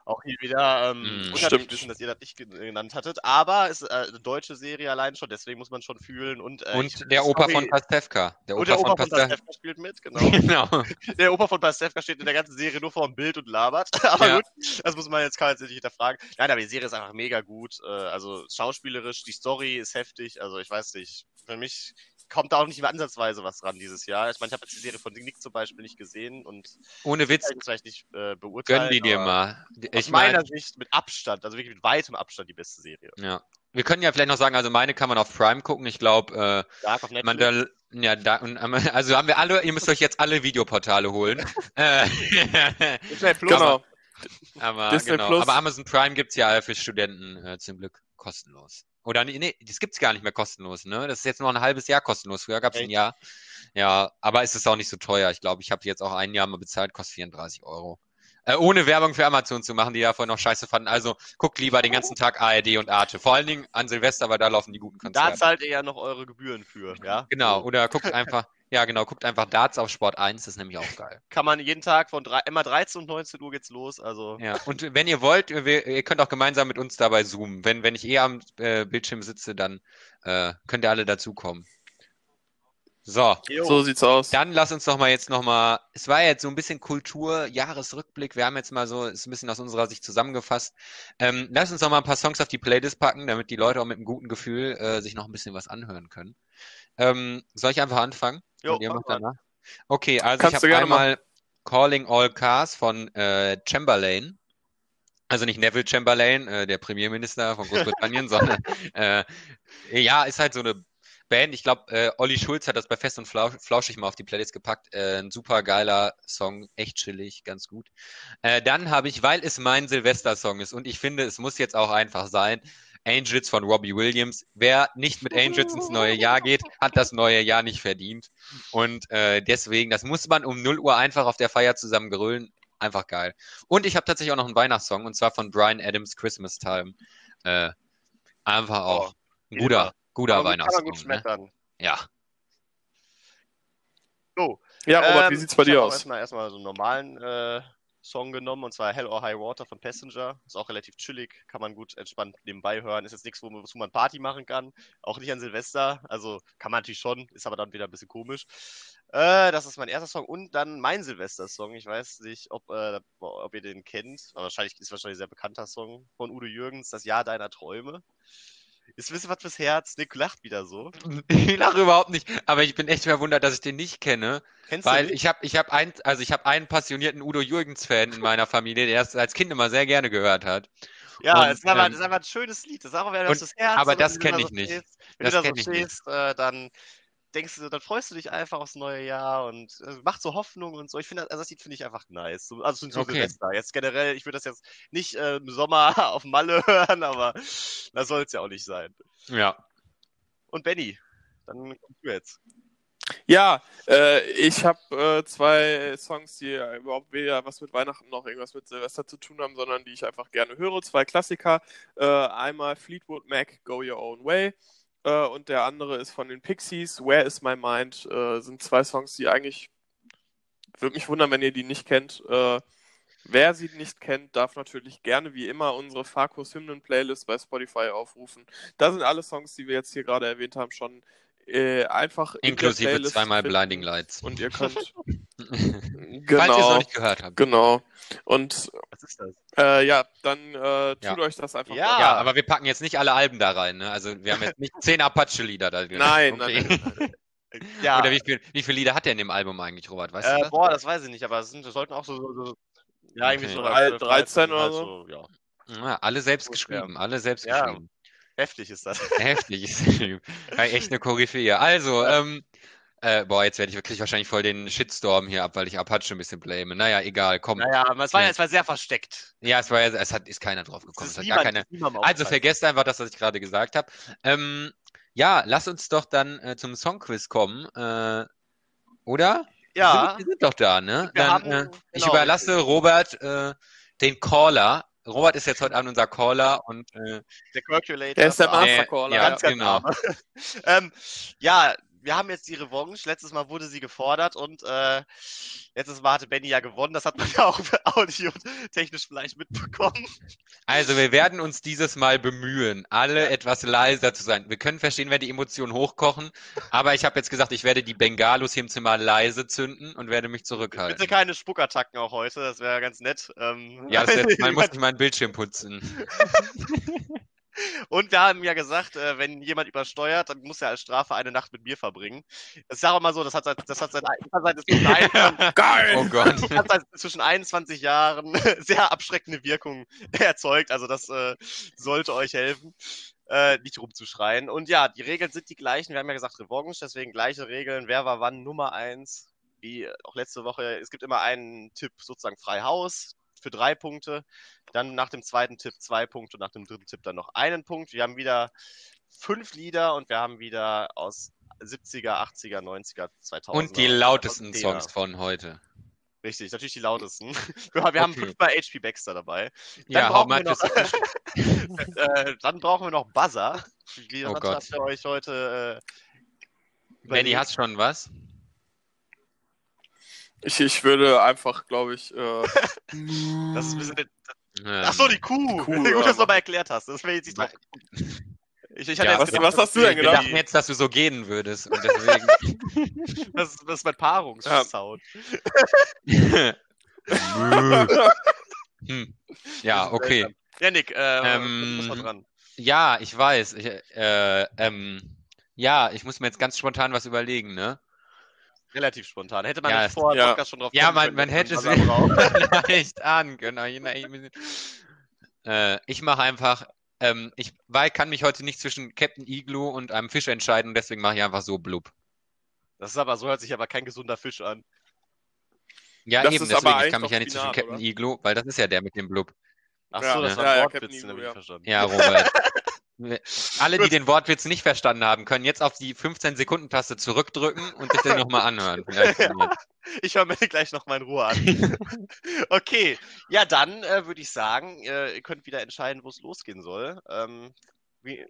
Auch hier wieder ähm, Mm, stimmt. wissen, dass ihr das nicht gen- genannt hattet. Aber es ist äh, eine deutsche Serie allein schon, deswegen muss man schon fühlen. Und, äh, Und der Opa Story- von Pastewka. Der Und Opa der Opa von von Pastewka. Spielt mit, genau. Genau. Der Opa von Pastewka steht in der ganzen Serie nur vor dem Bild und labert. Aber Ja. gut, das muss man jetzt, kann man jetzt nicht hinterfragen. Nein, aber die Serie ist einfach mega gut. Äh, also schauspielerisch, die Story ist heftig. Also ich weiß nicht, für mich kommt da auch nicht mehr ansatzweise was dran dieses Jahr. Ich meine, ich habe jetzt die Serie von Nick zum Beispiel nicht gesehen und Ohne Witz, vielleicht nicht äh, beurteilen. gönn die dir mal. Aus Ich meiner meine, Sicht mit Abstand, also wirklich mit weitem Abstand die beste Serie. ja. Wir können ja vielleicht noch sagen, also meine kann man auf Prime gucken. Ich glaube, äh, Netflix. Mandal ja, da, und, ähm, also haben wir alle, ihr müsst euch jetzt alle Videoportale holen. äh, Disney Plus. Genau. aber, Disney genau. Plus. aber Amazon Prime gibt's ja für Studenten äh, zum Glück kostenlos. Oder nee, nee, das gibt's gar nicht mehr kostenlos, ne? Das ist jetzt nur ein halbes Jahr kostenlos. Früher gab's ein Echt? Jahr. Ja, aber es ist auch nicht so teuer. Ich glaube, ich habe jetzt auch ein Jahr mal bezahlt, kostet 34 Euro. Äh, ohne Werbung für Amazon zu machen, die ja vorhin noch scheiße fanden. Also guckt lieber den ganzen Tag ARD und Arte. Vor allen Dingen an Silvester, weil da laufen die guten Da Konzerte. zahlt ihr ja noch eure Gebühren für, ja? Genau, oder guckt einfach, ja genau, guckt einfach Darts auf Sport 1, das ist nämlich auch geil. Kann man jeden Tag von drei, immer 13 und 19 Uhr geht's los, also. Ja, und wenn ihr wollt, wir, ihr könnt auch gemeinsam mit uns dabei zoomen. Wenn, wenn ich eh am äh, Bildschirm sitze, dann äh, könnt ihr alle dazukommen. So, Jo. So sieht's aus. dann lass uns doch mal jetzt noch mal, es war jetzt so ein bisschen Kultur, Jahresrückblick, wir haben jetzt mal so, ist ein bisschen aus unserer Sicht zusammengefasst. Ähm, lass uns noch mal ein paar Songs auf die Playlist packen, damit die Leute auch mit einem guten Gefühl äh, sich noch ein bisschen was anhören können. Ähm, soll ich einfach anfangen? Jo, ihr macht danach? Okay, also Kannst ich habe einmal Calling All Cars von äh, Chamberlain. Also nicht Neville Chamberlain, äh, der Premierminister von Großbritannien, sondern äh, ja, ist halt so eine Band. Ich glaube, äh, Olli Schulz hat das bei Fest und Flausch, Flauschig mal auf die Playlist gepackt. Äh, ein super geiler Song, echt chillig, ganz gut. Äh, dann habe ich, weil es mein Silvester-Song ist und ich finde, es muss jetzt auch einfach sein, Angels von Robbie Williams. Wer nicht mit Angels ins neue Jahr geht, hat das neue Jahr nicht verdient. Und äh, deswegen, das muss man um 0 Uhr einfach auf der Feier zusammen grölen. Einfach geil. Und ich habe tatsächlich auch noch einen Weihnachtssong und zwar von Brian Adams Christmas Time. Äh, einfach auch ein guter, guter Kann man gut- kann man Weihnachtssong. gut Ne? Ja. So, Ja, Robert, wie ähm, sieht's bei dir aus? Erstmal, erstmal so einen normalen äh, Song genommen, und zwar Hell or High Water von Passenger. Ist auch relativ chillig, kann man gut entspannt nebenbei hören. Ist jetzt nichts, wo, man- Party machen kann. Auch nicht an Silvester. Also kann man natürlich schon, ist aber dann wieder ein bisschen komisch. Äh, das ist mein erster Song. Und dann mein Silvester-Song. Ich weiß nicht, ob, äh, ob ihr den kennt. Aber wahrscheinlich ist wahrscheinlich ein sehr bekannter Song von Udo Jürgens, Das Jahr deiner Träume. Ist ein bisschen was fürs Herz. Nick lacht wieder so. Ich lache überhaupt nicht, aber ich bin echt verwundert, dass ich den nicht kenne, Kennst weil ich habe ich hab ein, also ich habe einen passionierten Udo Jürgens Fan in meiner Familie, der es als Kind immer sehr gerne gehört hat. Ja, Und, es ist, einfach, ähm, das ist einfach ein schönes Lied. Das ist auch wieder fürs Herz. aber das wenn du kenn da ich nicht. Wenn Das du da so ich stehst, äh, dann denkst du, dann freust du dich einfach aufs neue Jahr und äh, macht so Hoffnung und so. Ich finde, also das Lied finde ich einfach nice. So, also so Okay. Silvester. Jetzt generell, ich würde das jetzt nicht äh, im Sommer auf Malle hören, aber das soll es ja auch nicht sein. Ja. Und Benny, dann kommst du jetzt. Ja, äh, ich habe äh, zwei Songs, die ja überhaupt weder was mit Weihnachten noch irgendwas mit Silvester zu tun haben, sondern die ich einfach gerne höre. Zwei Klassiker. Äh, einmal Fleetwood Mac, Go Your Own Way. Äh, und der andere ist von den Pixies, Where Is My Mind. Äh, sind zwei Songs, die eigentlich. Würde mich wundern, wenn ihr die nicht kennt. Äh, wer sie nicht kennt, darf natürlich gerne wie immer unsere Farkus Hymnen Playlist bei Spotify aufrufen. Da sind alle Songs, die wir jetzt hier gerade erwähnt haben, schon äh, einfach in der Inklusive Playlist zweimal finden. Blinding Lights. Und ihr könnt. Falls ihr es genau. noch nicht gehört habt. Genau. Und Was ist das? äh, ja, dann äh, tut Ja. euch das einfach Ja. mal. Ja, aber wir packen jetzt nicht alle Alben da rein, ne? Also wir haben jetzt nicht zehn Apache-Lieder da drin. Nein, okay. Ja, Oder wie viel, wie viele Lieder hat der in dem Album eigentlich, Robert? Weißt du äh, das? boah, das weiß ich nicht, aber es sind, das sollten auch so, so, so ja, irgendwie Okay. so Drei- 12, 13 oder halt so. ja. Ja, alle selbst Ja. geschrieben, alle selbst Ja. geschrieben. Heftig ist das. Heftig ist ja, echt eine Koryphäe. Also, ähm, äh, boah, jetzt werde ich wirklich wahrscheinlich voll den Shitstorm hier ab, weil ich Apache ein bisschen blame. Naja, egal, komm. Naja, aber es war, ja, es war sehr versteckt. Ja, es war ja, es hat, ist keiner drauf gekommen. Es Es niemand, keine, also vergesst einfach das, was ich gerade gesagt habe. Ähm, ja, lass uns doch dann äh, zum Songquiz kommen. Äh, oder? Ja, Wir sind, wir sind doch da, ne? Dann, haben- äh, ich genau, überlasse richtig. Robert äh, den Caller. Robert ist jetzt heute Abend unser Caller und äh, der Calculator. Der ist der Mastercaller. ja, ganz, ganz genau. ähm, ja, wir haben jetzt die Revanche. Letztes Mal wurde sie gefordert und äh, letztes Mal hatte Benny ja gewonnen. Das hat man ja auch audiotechnisch vielleicht mitbekommen. Also, wir werden uns dieses Mal bemühen, alle etwas leiser zu sein. Wir können verstehen, wenn die Emotionen hochkochen, aber ich habe jetzt gesagt, ich werde die Bengalos hier im Zimmer leise zünden und werde mich zurückhalten. Bitte keine Spuckattacken auch heute, das wäre ganz nett. Ähm, Ja, das letzte Mal musste ich meinen Bildschirm putzen. Und wir haben ja gesagt, äh, wenn jemand übersteuert, dann muss er als Strafe eine Nacht mit mir verbringen. Das ist auch mal so, das hat seit, das hat seit, das hat seit, zwischen, 21, Geil! Oh Gott. das hat seit zwischen 21 Jahren sehr abschreckende Wirkung erzeugt. Also das äh, sollte euch helfen, äh, nicht rumzuschreien. Und ja, die Regeln sind die gleichen. Wir haben ja gesagt Revanche, deswegen gleiche Regeln. Wer war wann Nummer eins? Wie auch letzte Woche. Es gibt immer einen Tipp sozusagen frei Haus für drei Punkte. Dann nach dem zweiten Tipp zwei Punkte und nach dem dritten Tipp dann noch einen Punkt. Wir haben wieder fünf Lieder und wir haben wieder aus 70er, 80er, 90er, 2000er. Und die lautesten 2010er. Songs von heute. Richtig, natürlich die lautesten. Wir, wir haben Okay. fünfmal HP Baxter dabei. Ja, brauchen wir noch- äh, dann brauchen wir noch Buzzer. Wie Oh Gott. habt ihr euch heute äh, Benny, hast schon was? Ich, ich würde einfach, glaube ich. Äh, Das ist ein bisschen. Ähm, Achso, die Kuh. Kuh, Gut, dass du nochmal erklärt hast. Das wäre jetzt nicht drauf. Ich, ich hatte Ja, jetzt was- gedacht, was hast du denn Wir gedacht? dachten jetzt, dass du so gehen würdest. Und deswegen. Das, das ist mein Paarungssound. hm. Ja, okay. Ja, Nick, äh, Ähm, dran. Ja, ich weiß. Ich, äh, ähm, ja, ich muss mir jetzt ganz spontan was überlegen, ne? Relativ spontan. Hätte man Ja, nicht vor dem ja. Podcast schon drauf Ja, man, können, man hätte es einen Buzzer braucht. leicht ahnen können. Äh, ich mache einfach, ähm, ich weil, kann mich heute nicht zwischen Captain Igloo und einem Fisch entscheiden und deswegen mache ich einfach so blub. Das ist aber, so hört sich aber kein gesunder Fisch an. Ja, Das eben, deswegen, ich kann mich ja nicht zwischen Captain oder? Igloo, weil das ist ja der mit dem Blub. Achso, Ja, das ja, war ja, Wortwitz, Captain habe ich Igloo, nicht verstanden. Ja, Robert. Alle, die den Wortwitz nicht verstanden haben, können jetzt auf die 15-Sekunden-Taste zurückdrücken und sich den nochmal anhören. Ich höre mir gleich noch mal in Ruhe an. okay, ja, dann äh, würde ich sagen, äh, ihr könnt wieder entscheiden, wo es losgehen soll. Ähm, wie,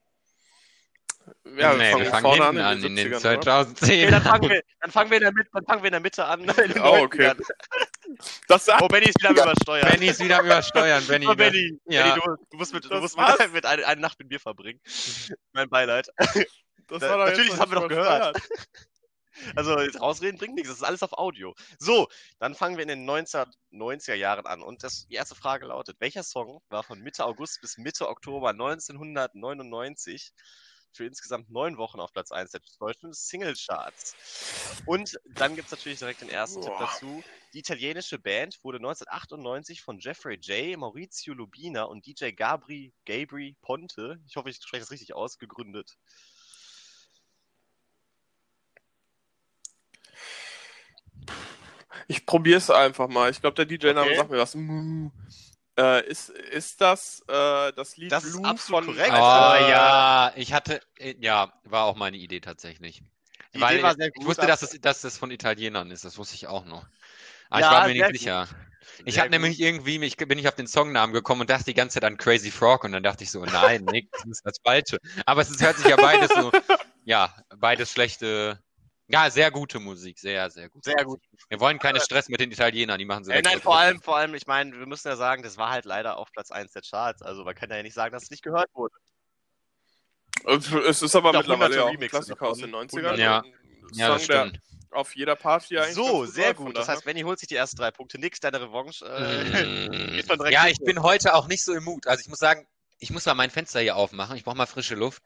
ja, nee, wir fangen vorne hinten an, in den 70ern, oder? 2010. okay, dann, fangen wir, dann, fangen wir in der Mitte, dann fangen wir in der Mitte an. In den Oh, okay. 90ern. Das Oh, Benny ist wieder am Übersteuern. Benny ist wieder am Übersteuern. Benny, Oh, Benny, Ja. Benny du, du musst, mit, du Das musst war's? mit, mit eine, eine Nacht mit mir verbringen. mein Beileid. das Da- natürlich, das haben wir doch gehört. Also jetzt rausreden bringt nichts, das ist alles auf Audio. So, dann fangen wir in den 1990er Jahren an. Und das, die erste Frage lautet, welcher Song war von Mitte August bis Mitte Oktober 1999 für insgesamt neun Wochen auf Platz 1 der deutschen Singlecharts? Und dann gibt es natürlich direkt den ersten Tipp Boah. dazu. Die italienische Band wurde 1998 von Jeffrey J., Maurizio Lubina und DJ Gabri, Gabri Ponte, ich hoffe, ich spreche das richtig aus, gegründet. Ich probiere es einfach mal. Ich glaube, der DJ-Name Okay. sagt mir was. Äh, ist, ist das äh, das Lied Das Blue von korrekt. Oh ja, ich hatte, äh, ja, war auch meine Idee tatsächlich. Die Weil Idee war ich- sehr ich gut, wusste, aber- dass es, dass das von Italienern ist, das wusste ich auch noch. Aber Ja, ich war mir nicht sicher. Ich habe nämlich irgendwie, ich bin ich auf den Songnamen gekommen und dachte die ganze Zeit an Crazy Frog und dann dachte ich so, nein, Nick, das ist das Falsche. Aber es ist, hört sich ja beides so, ja, beides schlechte, ja, sehr gute Musik, sehr, sehr gut. Sehr gut. Wir wollen keinen Stress mit den Italienern, die machen so Äh, nein, vor allem, vor allem, ich meine, wir müssen ja sagen, das war halt leider auf Platz 1 der Charts. Also man kann ja nicht sagen, dass es nicht gehört wurde. Es ist aber mittlerweile ja auch ein Klassiker aus den davon. 90ern. Ja. Ein Ja, das Song, der auf jeder Party eigentlich So, sehr gut. Das heißt, Benny holt sich die ersten drei Punkte. Nix, deine Revanche. Äh, Mm. Ja, hin. ich bin heute auch nicht so im Mut. Also ich muss sagen, ich muss mal mein Fenster hier aufmachen. Ich brauche mal frische Luft,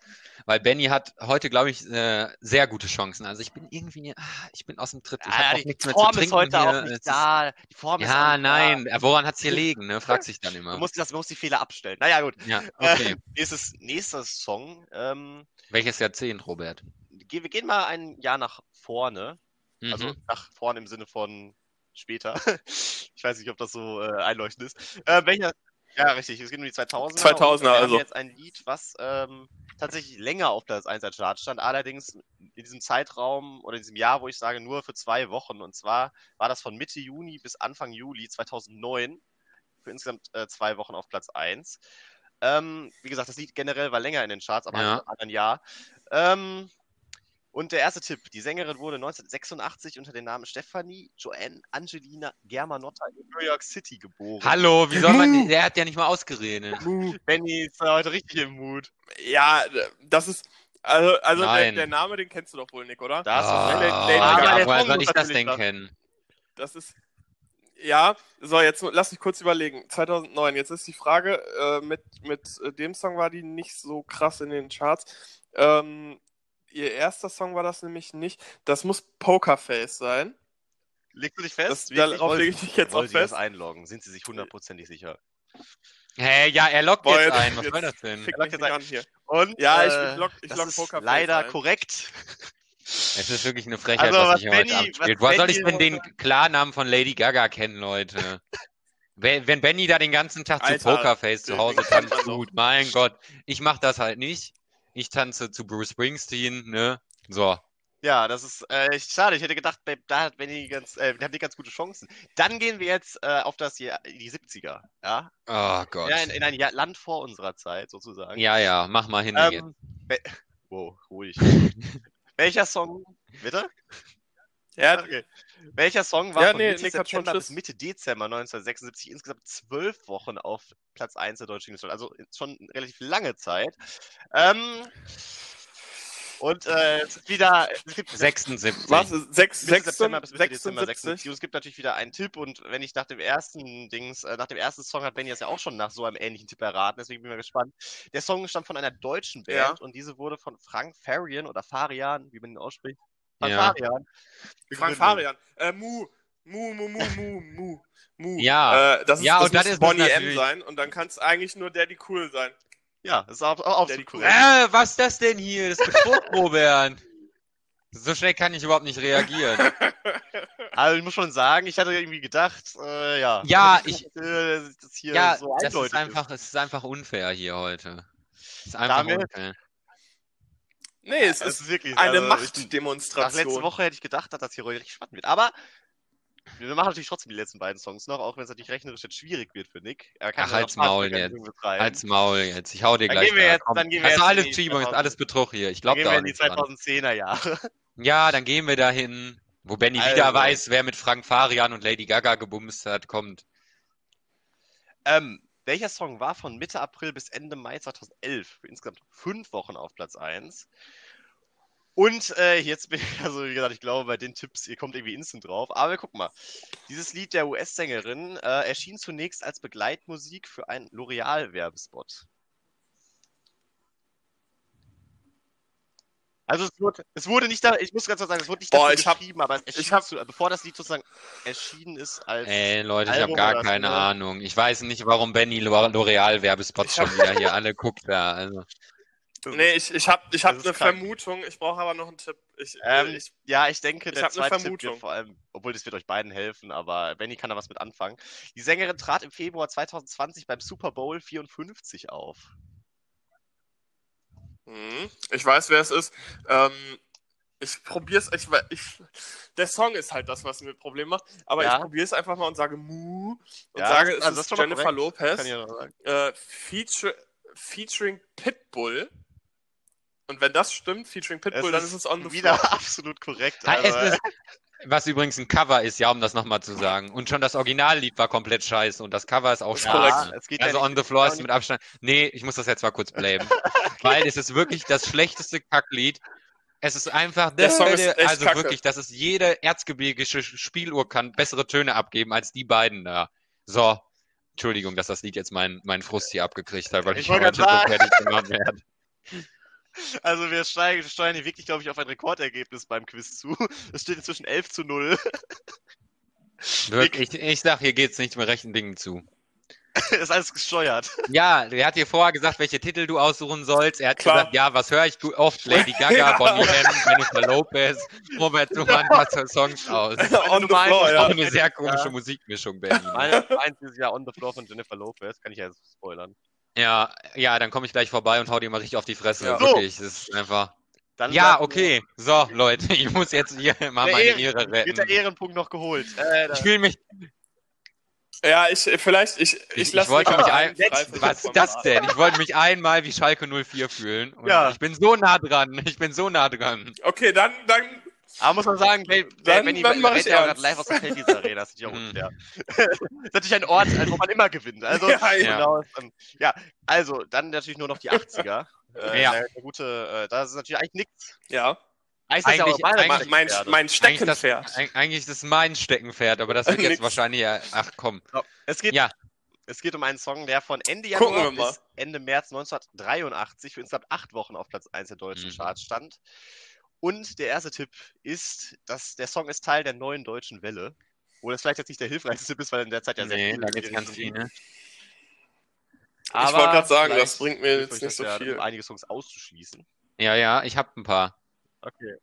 weil Benny hat heute, glaube ich, äh, sehr gute Chancen. Also ich bin irgendwie, ah, ich bin aus dem Tritt. Ich Ah, hab auch die nichts mehr Form zu ist trinken heute hier. auch Es nicht ist- da. Die Form ist auch Ja, nicht nein. Da. Äh, Woran hat's hier liegen? Ne? Fragt sich dann immer. Du musst, das, du musst die Fehler abstellen. Naja, gut. Ja, okay. Nächstes, nächster Song. Ähm, Welches Jahrzehnt, Robert? ge- wir gehen mal ein Jahr nach vorne. Mhm. Also nach vorne im Sinne von später. ich weiß nicht, ob das so äh, einleuchtend ist. Äh, welcher? Ja, richtig. Es geht um die 2000er. 2000er, und wir haben also. jetzt ein Lied, was ähm, tatsächlich länger auf Platz 1 als Chart stand. Allerdings in diesem Zeitraum oder in diesem Jahr, wo ich sage, nur für zwei Wochen. Und zwar war das von Mitte Juni bis Anfang Juli 2009. Für insgesamt äh, zwei Wochen auf Platz 1. Ähm, wie gesagt, das Lied generell war länger in den Charts, aber Ja. in einem anderen Jahr. Ähm, und der erste Tipp: Die Sängerin wurde 1986 unter dem Namen Stephanie Joanne Angelina Germanotta in New York City geboren. Hallo, wie soll man. Der hat ja nicht mal ausgeredet. Benny ist heute richtig im Mut. Ja, das ist. Also, also der, der Name, den kennst du doch wohl, Nick, oder? Da hast du Ah, Lady. Der woher soll ich das denn kennen? Das ist. Ja, so, jetzt lass mich kurz überlegen. 2009, jetzt ist die Frage, äh, mit, mit äh, dem Song war die nicht so krass in den Charts. Ähm, ihr erster Song war das nämlich nicht. Das muss Pokerface sein. Legst du dich Das, fest? Wirklich? darauf lege ich dich jetzt auch wollen Sie das fest. einloggen? Sind Sie sich hundertprozentig sicher? Hä, ja, er lockt Boah, jetzt ein. Was soll das denn? Mich jetzt ein. an hier. Und, Ja, ich- äh, ich lock- ich das lock ist Pokerface leider ein. korrekt. Es ist wirklich eine Frechheit, Also, was was ich heute Benny- abspielt. was Woher soll ich denn den Klarnamen von Lady Gaga kennen, Leute? Wenn, wenn Benny da den ganzen Tag zu Alter, Pokerface zu Hause tanzt, gut, mein Gott. Ich mach das halt nicht. Ich tanze zu Bruce Springsteen, ne? So. Ja, das ist äh, echt schade. Ich hätte gedacht, Babe, da hat Benny ganz, äh, da hat die ganz gute Chancen. Dann gehen wir jetzt äh, auf das hier, die 70er. Ja, Oh Gott. ja in, in ein Jahr, Land vor unserer Zeit sozusagen. Ja, ja, mach mal hin. Ähm, wow, ruhig. Welcher Song? Bitte? Ja, Okay. Welcher Song war Ja, von nee, Mitte Nick September bis. Mitte Dezember 1976 insgesamt zwölf Wochen auf Platz 1 der deutschen Liste? Also schon relativ lange Zeit. Ähm, und äh, es ist wieder es gibt 76. was? Sechs, Mitte September bis Mitte Dezember 76? 76. Und es gibt natürlich wieder einen Tipp und wenn ich nach dem ersten Dings, äh, nach dem ersten Song hat Benny das ja auch schon nach so einem ähnlichen Tipp erraten, deswegen bin ich mal gespannt. Der Song stammt von einer deutschen Band Ja. und diese wurde von Frank Farian oder Farian, wie man ihn ausspricht. Frank Ja. Farian. Frank. Farian. Äh, Mu. Mu, Mu, Mu, Mu, Mu, Mu. Ja. Äh, das ist, Ja, das und dann muss ist es Bonnie M natürlich- sein und dann kann es eigentlich nur Daddy Cool sein. Ja, das ist auch, auch Der die absolut korrekt. Äh, was ist das denn hier? Das ist Betrug, Robert. So schnell kann ich überhaupt nicht reagieren. Also ich muss schon sagen, ich hatte irgendwie gedacht, äh, ja. Ja, dass ich- äh, das hier Ja, so das ist einfach, es ist einfach unfair hier heute. Es ist einfach Damit- unfair. Nee, es ist ist wirklich eine also, Nach letzte Machtdemonstration. Woche hätte ich gedacht, dass das hier richtig spannend wird. Aber wir machen natürlich trotzdem die letzten beiden Songs noch, auch wenn es natürlich rechnerisch jetzt schwierig wird für Nick. Er kann Ach, halt's Maul jetzt. Als Maul jetzt. Ich hau dir Dann gleich gehen wir jetzt- dann gehen wir das ist jetzt alles in die Schiebung, ist 2000 alles Betrug hier. Ich Dann glaube gehen da wir auch in die nicht dran. 2010er Jahre. Ja, dann gehen wir dahin, wo Benny Also. wieder weiß, wer mit Frank Farian und Lady Gaga gebumst hat, kommt. Ähm, welcher Song war von Mitte April bis Ende Mai 2011 für insgesamt fünf Wochen auf Platz 1? Und äh, jetzt bin ich, also wie gesagt, ich glaube, bei den Tipps, ihr kommt irgendwie instant drauf. Aber guck mal, dieses Lied der US-Sängerin äh, erschien zunächst als Begleitmusik für einen L'Oreal-Werbespot. Also es wurde, es wurde nicht da, ich muss ganz kurz sagen, es wurde nicht Boah, dafür ich hab- geschrieben, aber ich hab- zu, bevor das Lied sozusagen erschienen ist als Ey, Leute, ich habe gar oder keine Single? Ahnung. Ich weiß nicht, warum Benny L'O- L'Oreal-Werbespots Ich schon wieder hier alle guckt da. Also. Nee, ich, ich habe ich hab eine krank. Vermutung, ich brauche aber noch einen Tipp. Ich, Ähm, ich, ja, ich denke, ich der hab ne zweite Tipp Vermutung. wird vor allem, obwohl das wird euch beiden helfen, aber Benny kann da was mit anfangen. Die Sängerin trat im Februar 2020 beim Super Bowl 54 auf. Hm, ich weiß, wer es ist. Ähm, ich probier's, ich, ich, der Song ist halt das, was mir Problem macht, aber Ja. ich probier's einfach mal und sage Mu und Ja, sage, es also das ist Jennifer korrekt. Lopez, Kann ich ja noch sagen. äh, feature, featuring Pitbull. Und wenn das stimmt, featuring Pitbull, dann ist es on the wieder floor. absolut korrekt. Es ist, was übrigens ein Cover ist, ja, um das nochmal zu sagen. Und schon das Originallied war komplett scheiße und das Cover ist auch ja, scheiße. es geht Also ja on the floor ja, ist mit Abstand. Nee, ich muss das jetzt mal kurz blamen. Weil es ist wirklich das schlechteste Kacklied. Es ist einfach, Der Song ist echt also kacke. wirklich, das ist jede erzgebirgische Spieluhr kann bessere Töne abgeben als die beiden da. So. Entschuldigung, dass das Lied jetzt meinen mein Frust hier abgekriegt hat, weil ich, Ich heute so fertig gemacht werde. Also wir steigen, steuern hier wirklich, glaube ich, auf ein Rekordergebnis beim Quiz zu. Es steht inzwischen 11 zu 0. Wirklich, ich, ich sag, hier geht's nicht mit rechten Dingen zu. ist alles gesteuert. Ja, er hat dir vorher gesagt, welche Titel du aussuchen sollst. Er hat Klar. gesagt, ja, was höre ich oft? Lady Gaga, Ja. Bonnie M, Jennifer Lopez. Robert Schumann, was für Songs aus. On the meinst, floor, Auch ja. eine sehr komische Ja. Musikmischung, Berlin. Meine eins ist ja On the Floor von Jennifer Lopez, kann ich ja jetzt spoilern. Ja, ja, dann komme ich gleich vorbei und hau dir mal richtig auf die Fresse. Ja. Wirklich, das ist einfach. Dann Ja, okay. So, Leute, ich muss jetzt hier mal Der meine Ehren- Ehre nur- Wird der retten. Ehrenpunkt noch geholt. Äh, Ich fühle mich, Ja, ich, vielleicht, ich, ich, Ich- lasse ich wollte Nick mich mal ein- was ist das denn? Ich wollte mich einmal wie Schalke 04 fühlen. Und Ja. Ich bin so nah dran. Ich bin so nah dran. Okay, dann, dann, aber muss man sagen, Ben, Dann- Benny dann mach ich ja live aus der Felddienst Arena, das ist natürlich auch Mhm. unfair. das ist natürlich ein Ort, wo man immer gewinnt. Also, Ja, ja. Genau, ja, also, dann natürlich nur noch die 80er. Äh, Ja. Eine gute, äh, das ist natürlich eigentlich nichts. ja, Eigentlich, ist das ja auch Eigentlich- eigentlich- mein, mein Eigentlich das, Steckenpferd. eig- eigentlich ist das mein Steckenpferd, aber das wird jetzt wahrscheinlich ja. Ach komm. Es geht, Ja. es geht um einen Song, der von Ende Gucken Januar bis Ende März 1983 für insgesamt acht Wochen auf Platz 1 der deutschen Mhm. Charts stand. Und der erste Tipp ist, dass der Song ist Teil der neuen deutschen Welle. Wo das vielleicht jetzt nicht der hilfreichste Tipp ist, weil in der Zeit ja sehr Nee, viel da gibt's ganz Richtung ging. viele. ich wollte gerade sagen, das bringt mir jetzt nicht so ja, viel. Um einige Songs auszuschließen. Ja, ja, ich hab ein paar. Okay.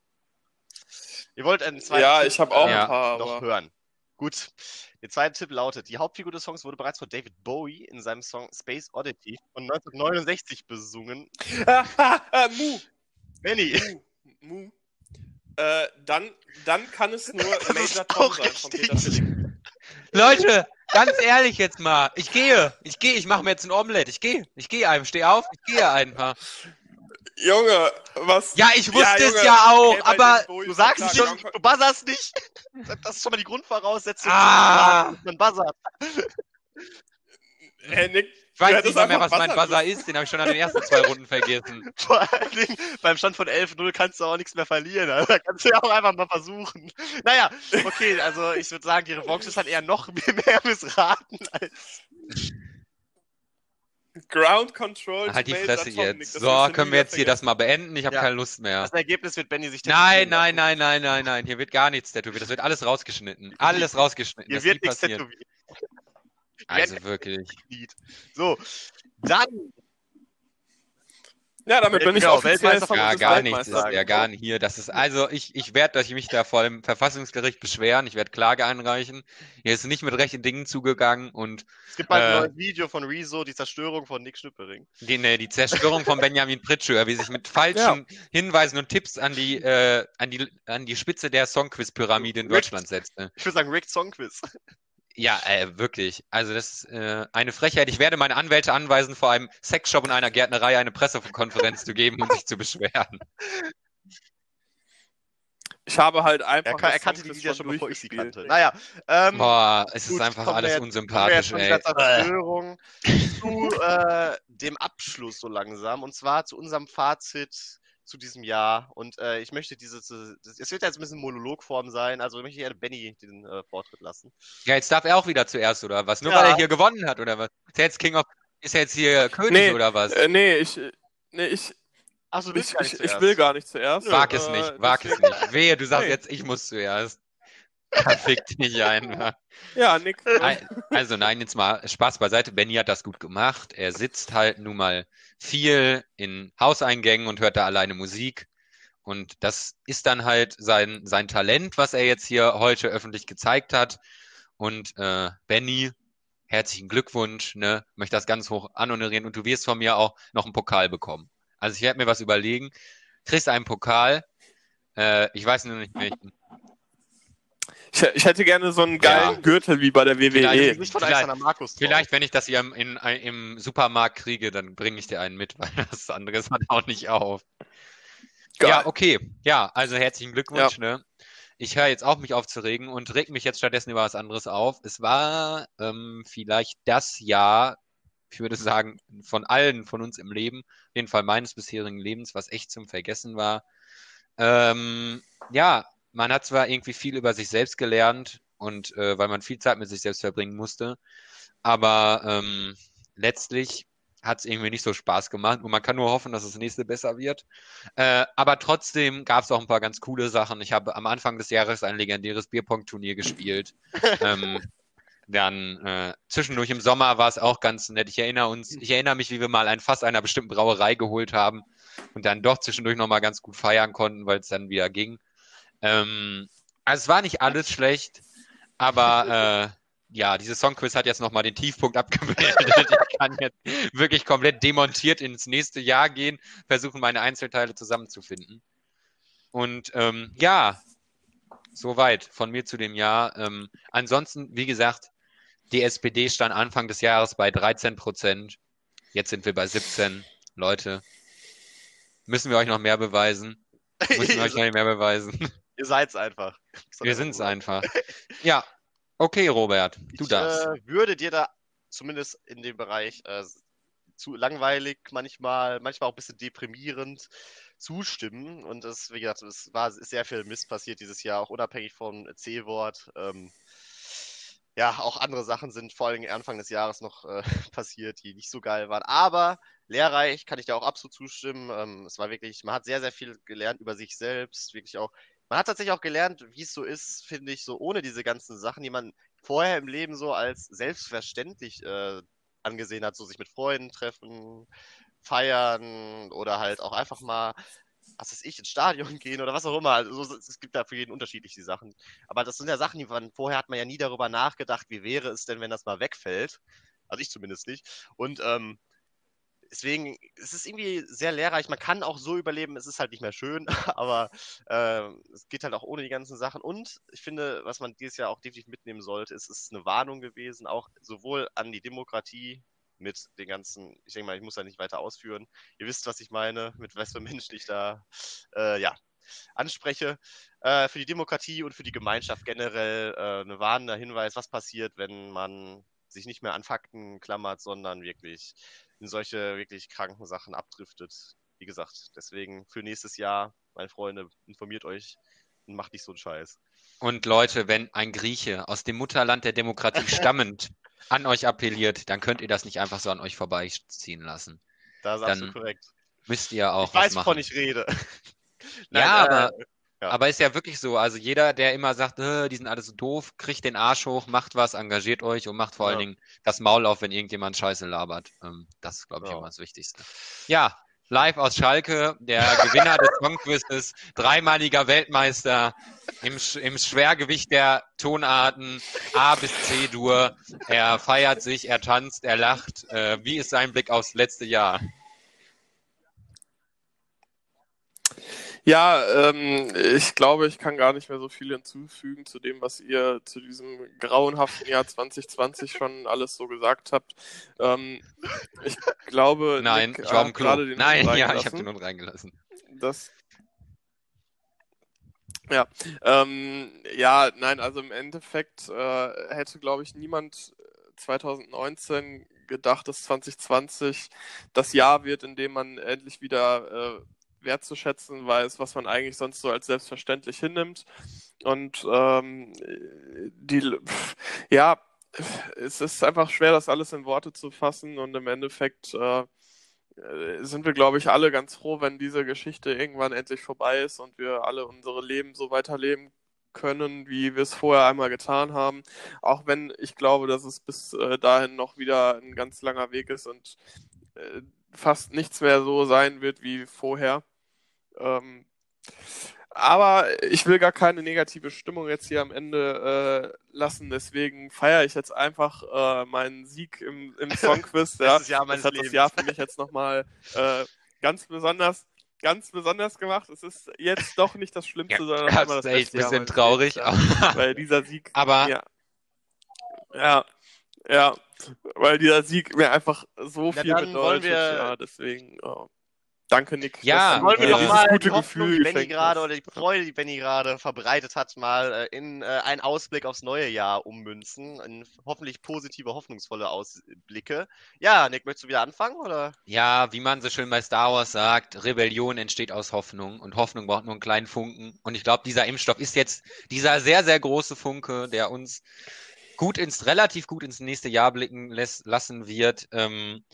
Ihr wollt einen zweiten Ja, Tipp, ich habe auch Ja. ein paar, noch aber hören. Gut. Der zweite Tipp lautet: Die Hauptfigur des Songs wurde bereits von David Bowie in seinem Song Space Oddity von 1969 besungen. Mu, Benny, Mu. Äh, dann, dann kann es nur Major Tom sein von Peter. Schilling. Leute, ganz ehrlich jetzt mal. Ich gehe. Ich gehe. Ich mache mir jetzt ein Omelett. Ich gehe. Ich gehe einem. Steh auf. Ich gehe einfach. Junge, was? Ja, ich wusste Junge, es ja auch, aber. du sagst es schon, du buzzerst nicht. Das ist schon mal die Grundvoraussetzung, Ah. man buzzert. Hey, Nick, Ich weiß nicht mal mehr, was einfach mein Buzzer ist. Den habe ich schon an den ersten zwei Runden vergessen. Vor allen Dingen beim Stand von 11-0 kannst du auch nichts mehr verlieren. Also, da kannst du ja auch einfach mal versuchen. Naja, okay, also ich würde sagen, die Revanche ist halt eher noch mehr missraten als. Ground Control. Halt die Fresse Nick, jetzt. das So, können wir jetzt hier das mal beenden? Ich habe Ja. keine Lust mehr. Das Ergebnis wird Benny sich Nein, tätowieren nein, nein, nein, nein, nein, nein. Hier wird gar nichts tätowiert. Das wird alles rausgeschnitten. Alles rausgeschnitten. Hier Das wird nichts passiert. tätowiert. Also wirklich. So, dann Ja, damit bin ich Genau, offiziell Weltmeister Ja, gar nichts ist ja gar nicht hier. Das ist also ich ich werde euch mich da vor dem Verfassungsgericht beschweren. Ich werde Klage einreichen. Hier ist nicht mit rechten Dingen zugegangen und es gibt bald Äh. ein neues Video von Rezo, die Zerstörung von Nick Schnüppering. die, ne, die Zerstörung von Benjamin Pritschör, wie sich mit falschen Hinweisen und Tipps an die äh, an die an die Spitze der Songquiz-Pyramide in Rick- Deutschland setzte. Ich würde sagen, Rick Songquiz. Ja, äh, wirklich. Also das ist äh, eine Frechheit. Ich werde meine Anwälte anweisen, vor einem Sexshop und einer Gärtnerei eine Pressekonferenz zu geben und sich zu beschweren. Ich habe halt einfach. Er, kan- er das kannte die Lieder schon, bevor ich sie kannte. Naja, ähm, Boah, es gut, ist einfach alles jetzt- unsympathisch, ey. zu äh, dem Abschluss so langsam. Und zwar zu unserem Fazit zu diesem Jahr. Und äh, ich möchte diese, es wird jetzt ein bisschen Monologform sein, also möchte ich gerne Benny den äh, Vortritt lassen. Ja, jetzt darf er auch wieder zuerst, oder was? Nur Ja. weil er hier gewonnen hat, oder was? Ist er jetzt King of, ist er jetzt hier König, Nee, oder was? Äh, nee, ich, nee, ich, Achso, du ich, willst gar nicht ich, ich zuerst. will gar nicht zuerst. Wag Äh, es nicht, wag es nicht. Wehe, du sagst Nee. jetzt, ich muss zuerst. Fick dich einfach. Ja. Ei- Also nein, jetzt mal Spaß beiseite. Benny hat das gut gemacht. Er sitzt halt nun mal viel in Hauseingängen und hört da alleine Musik. Und das ist dann halt sein, sein Talent, was er jetzt hier heute öffentlich gezeigt hat. Und äh, Benny, herzlichen Glückwunsch, ne? Möchte das ganz hoch anhonorieren. Und du wirst von mir auch noch einen Pokal bekommen. Also ich werde mir was überlegen. Kriegst einen Pokal. Äh, ich weiß nur nicht welchen. Ich, ich hätte gerne so einen geilen Ja. Gürtel wie bei der Vielleicht- WWE. Vielleicht- Alexander Markus. Vielleicht, wenn ich das hier im, in, im Supermarkt kriege, dann bringe ich dir einen mit, weil das andere ist halt auch nicht auf. Geil. Ja, okay. Ja, also herzlichen Glückwunsch, ne? Ich höre jetzt auf, mich aufzuregen und reg mich jetzt stattdessen über was anderes auf. Es war ähm, vielleicht das Jahr, ich würde sagen, von allen von uns im Leben, auf jeden Fall meines bisherigen Lebens, was echt zum Vergessen war. Ähm, ja, man hat zwar irgendwie viel über sich selbst gelernt und äh, weil man viel Zeit mit sich selbst verbringen musste. Aber ähm, letztlich hat es irgendwie nicht so Spaß gemacht und man kann nur hoffen, dass das nächste besser wird. Äh, aber trotzdem gab es auch ein paar ganz coole Sachen. Ich habe am Anfang des Jahres ein legendäres Bierpong-Turnier gespielt. ähm, dann äh, zwischendurch im Sommer war es auch ganz nett. Ich erinnere uns, ich erinnere mich, wie wir mal ein Fass einer bestimmten Brauerei geholt haben und dann doch zwischendurch nochmal ganz gut feiern konnten, weil es dann wieder ging. Ähm, also es war nicht alles schlecht, aber äh, ja, diese Songquiz hat jetzt nochmal den Tiefpunkt abgebildet. ich kann jetzt wirklich komplett demontiert ins nächste Jahr gehen, versuchen meine Einzelteile zusammenzufinden. Und ähm, ja, soweit von mir zu dem Jahr. Ähm, ansonsten, wie gesagt, die SPD stand Anfang des Jahres bei 13 Prozent. Jetzt sind wir bei 17. Leute, müssen wir euch noch mehr beweisen? Müssen wir euch noch mehr beweisen? Ihr seid's einfach. Wir sind's einfach. Ja, okay, Robert, du ich, darfst. Äh, würde dir da zumindest in dem Bereich äh, zu langweilig, manchmal, manchmal auch ein bisschen deprimierend zustimmen. Und es, wie gesagt, es war ist sehr viel Mist passiert dieses Jahr, auch unabhängig vom C-Wort. Ähm, ja, auch andere Sachen sind vor allem Anfang des Jahres noch äh, passiert, die nicht so geil waren. Aber lehrreich kann ich da auch absolut zustimmen. Ähm, es war wirklich, man hat sehr, sehr viel gelernt über sich selbst, wirklich auch. Man hat tatsächlich auch gelernt, wie es so ist, finde ich, so ohne diese ganzen Sachen, die man vorher im Leben so als selbstverständlich äh, angesehen hat, so sich mit Freunden treffen, feiern oder halt auch einfach mal, was weiß ich, ins Stadion gehen oder was auch immer. Also, es gibt da für jeden unterschiedliche Sachen. Aber das sind ja Sachen, die man vorher hat man ja nie darüber nachgedacht, wie wäre es denn, wenn das mal wegfällt. Also ich zumindest nicht. Und ähm, deswegen, es ist irgendwie sehr lehrreich. Man kann auch so überleben, es ist halt nicht mehr schön, aber äh, es geht halt auch ohne die ganzen Sachen. Und ich finde, was man dieses Jahr auch definitiv mitnehmen sollte, ist, es ist eine Warnung gewesen, auch sowohl an die Demokratie mit den ganzen, ich denke mal, ich muss da nicht weiter ausführen. Ihr wisst, was ich meine, mit was für Menschen ich da, äh, ja, anspreche. Äh, für die Demokratie und für die Gemeinschaft generell äh, eine warnender Hinweis, was passiert, wenn man sich nicht mehr an Fakten klammert, sondern wirklich in solche wirklich kranken Sachen abdriftet. Wie gesagt, deswegen für nächstes Jahr, meine Freunde, informiert euch und macht nicht so einen Scheiß. Und Leute, wenn ein Grieche aus dem Mutterland der Demokratie stammend an euch appelliert, dann könnt ihr das nicht einfach so an euch vorbeiziehen lassen. Da ist Dann absolut korrekt. Müsst ihr auch Ich weiß, machen. wovon ich rede. Ja, äh, aber, ja. aber ist ja wirklich so. Also jeder, der immer sagt, die sind alle so doof, kriegt den Arsch hoch, macht was, engagiert euch und macht vor allen Ja. Dingen das Maul auf, wenn irgendjemand Scheiße labert. Ähm, das ist, glaube ich, Ja. immer das Wichtigste. Ja, live aus Schalke, der Gewinner des Songquizzes, dreimaliger Weltmeister im, Sch- im Schwergewicht der Tonarten A bis C-Dur. Er feiert sich, er tanzt, er lacht. Äh, wie ist sein Blick aufs letzte Jahr? Ja, ähm, ich glaube, ich kann gar nicht mehr so viel hinzufügen zu dem, was ihr zu diesem grauenhaften Jahr 2020 schon alles so gesagt habt. Ähm, ich glaube, Nein, Nick ich war hat Klo. gerade den Nein, ja, ich habe den Hund reingelassen. Das. Ja, ähm, ja, nein, also im Endeffekt äh, hätte, glaube ich, niemand 2019 gedacht, dass 2020 das Jahr wird, in dem man endlich wieder äh, wertzuschätzen weiß, was man eigentlich sonst so als selbstverständlich hinnimmt. Und ähm, die, ja, es ist einfach schwer, das alles in Worte zu fassen und im Endeffekt äh, sind wir, glaube ich, alle ganz froh, wenn diese Geschichte irgendwann endlich vorbei ist und wir alle unsere Leben so weiterleben können, wie wir es vorher einmal getan haben. Auch wenn ich glaube, dass es bis äh, dahin noch wieder ein ganz langer Weg ist und äh, fast nichts mehr so sein wird wie vorher. Ähm, aber ich will gar keine negative Stimmung jetzt hier am Ende äh, lassen, deswegen feiere ich jetzt einfach äh, meinen Sieg im, im Songquiz. ja. Bestes Jahr Das hat das Lebens. Jahr für mich jetzt nochmal äh, ganz besonders, ganz besonders gemacht. Es ist jetzt doch nicht das Schlimmste, sondern das einmal das echt ein Jahr bisschen traurig. Lebens, ja. Weil dieser Sieg Aber ja, ja, ja, weil dieser Sieg mir einfach so Na, viel bedeutet. Ja, deswegen, oh. Danke Nick. Ja, dass du Wollen wir mir doch äh, dieses mal gute die Hoffnung, Gefühl die Benny gerade oder die Freude, die Benny gerade verbreitet hat, mal äh, in äh, einen Ausblick aufs neue Jahr ummünzen. In hoffentlich positive, hoffnungsvolle Ausblicke. Ja, Nick, möchtest du wieder anfangen? Oder? Ja, wie man so schön bei Star Wars sagt, Rebellion entsteht aus Hoffnung und Hoffnung braucht nur einen kleinen Funken. Und ich glaube, dieser Impfstoff ist jetzt dieser sehr, sehr große Funke, der uns gut ins, relativ gut ins nächste Jahr blicken lässt, lassen wird. Ähm,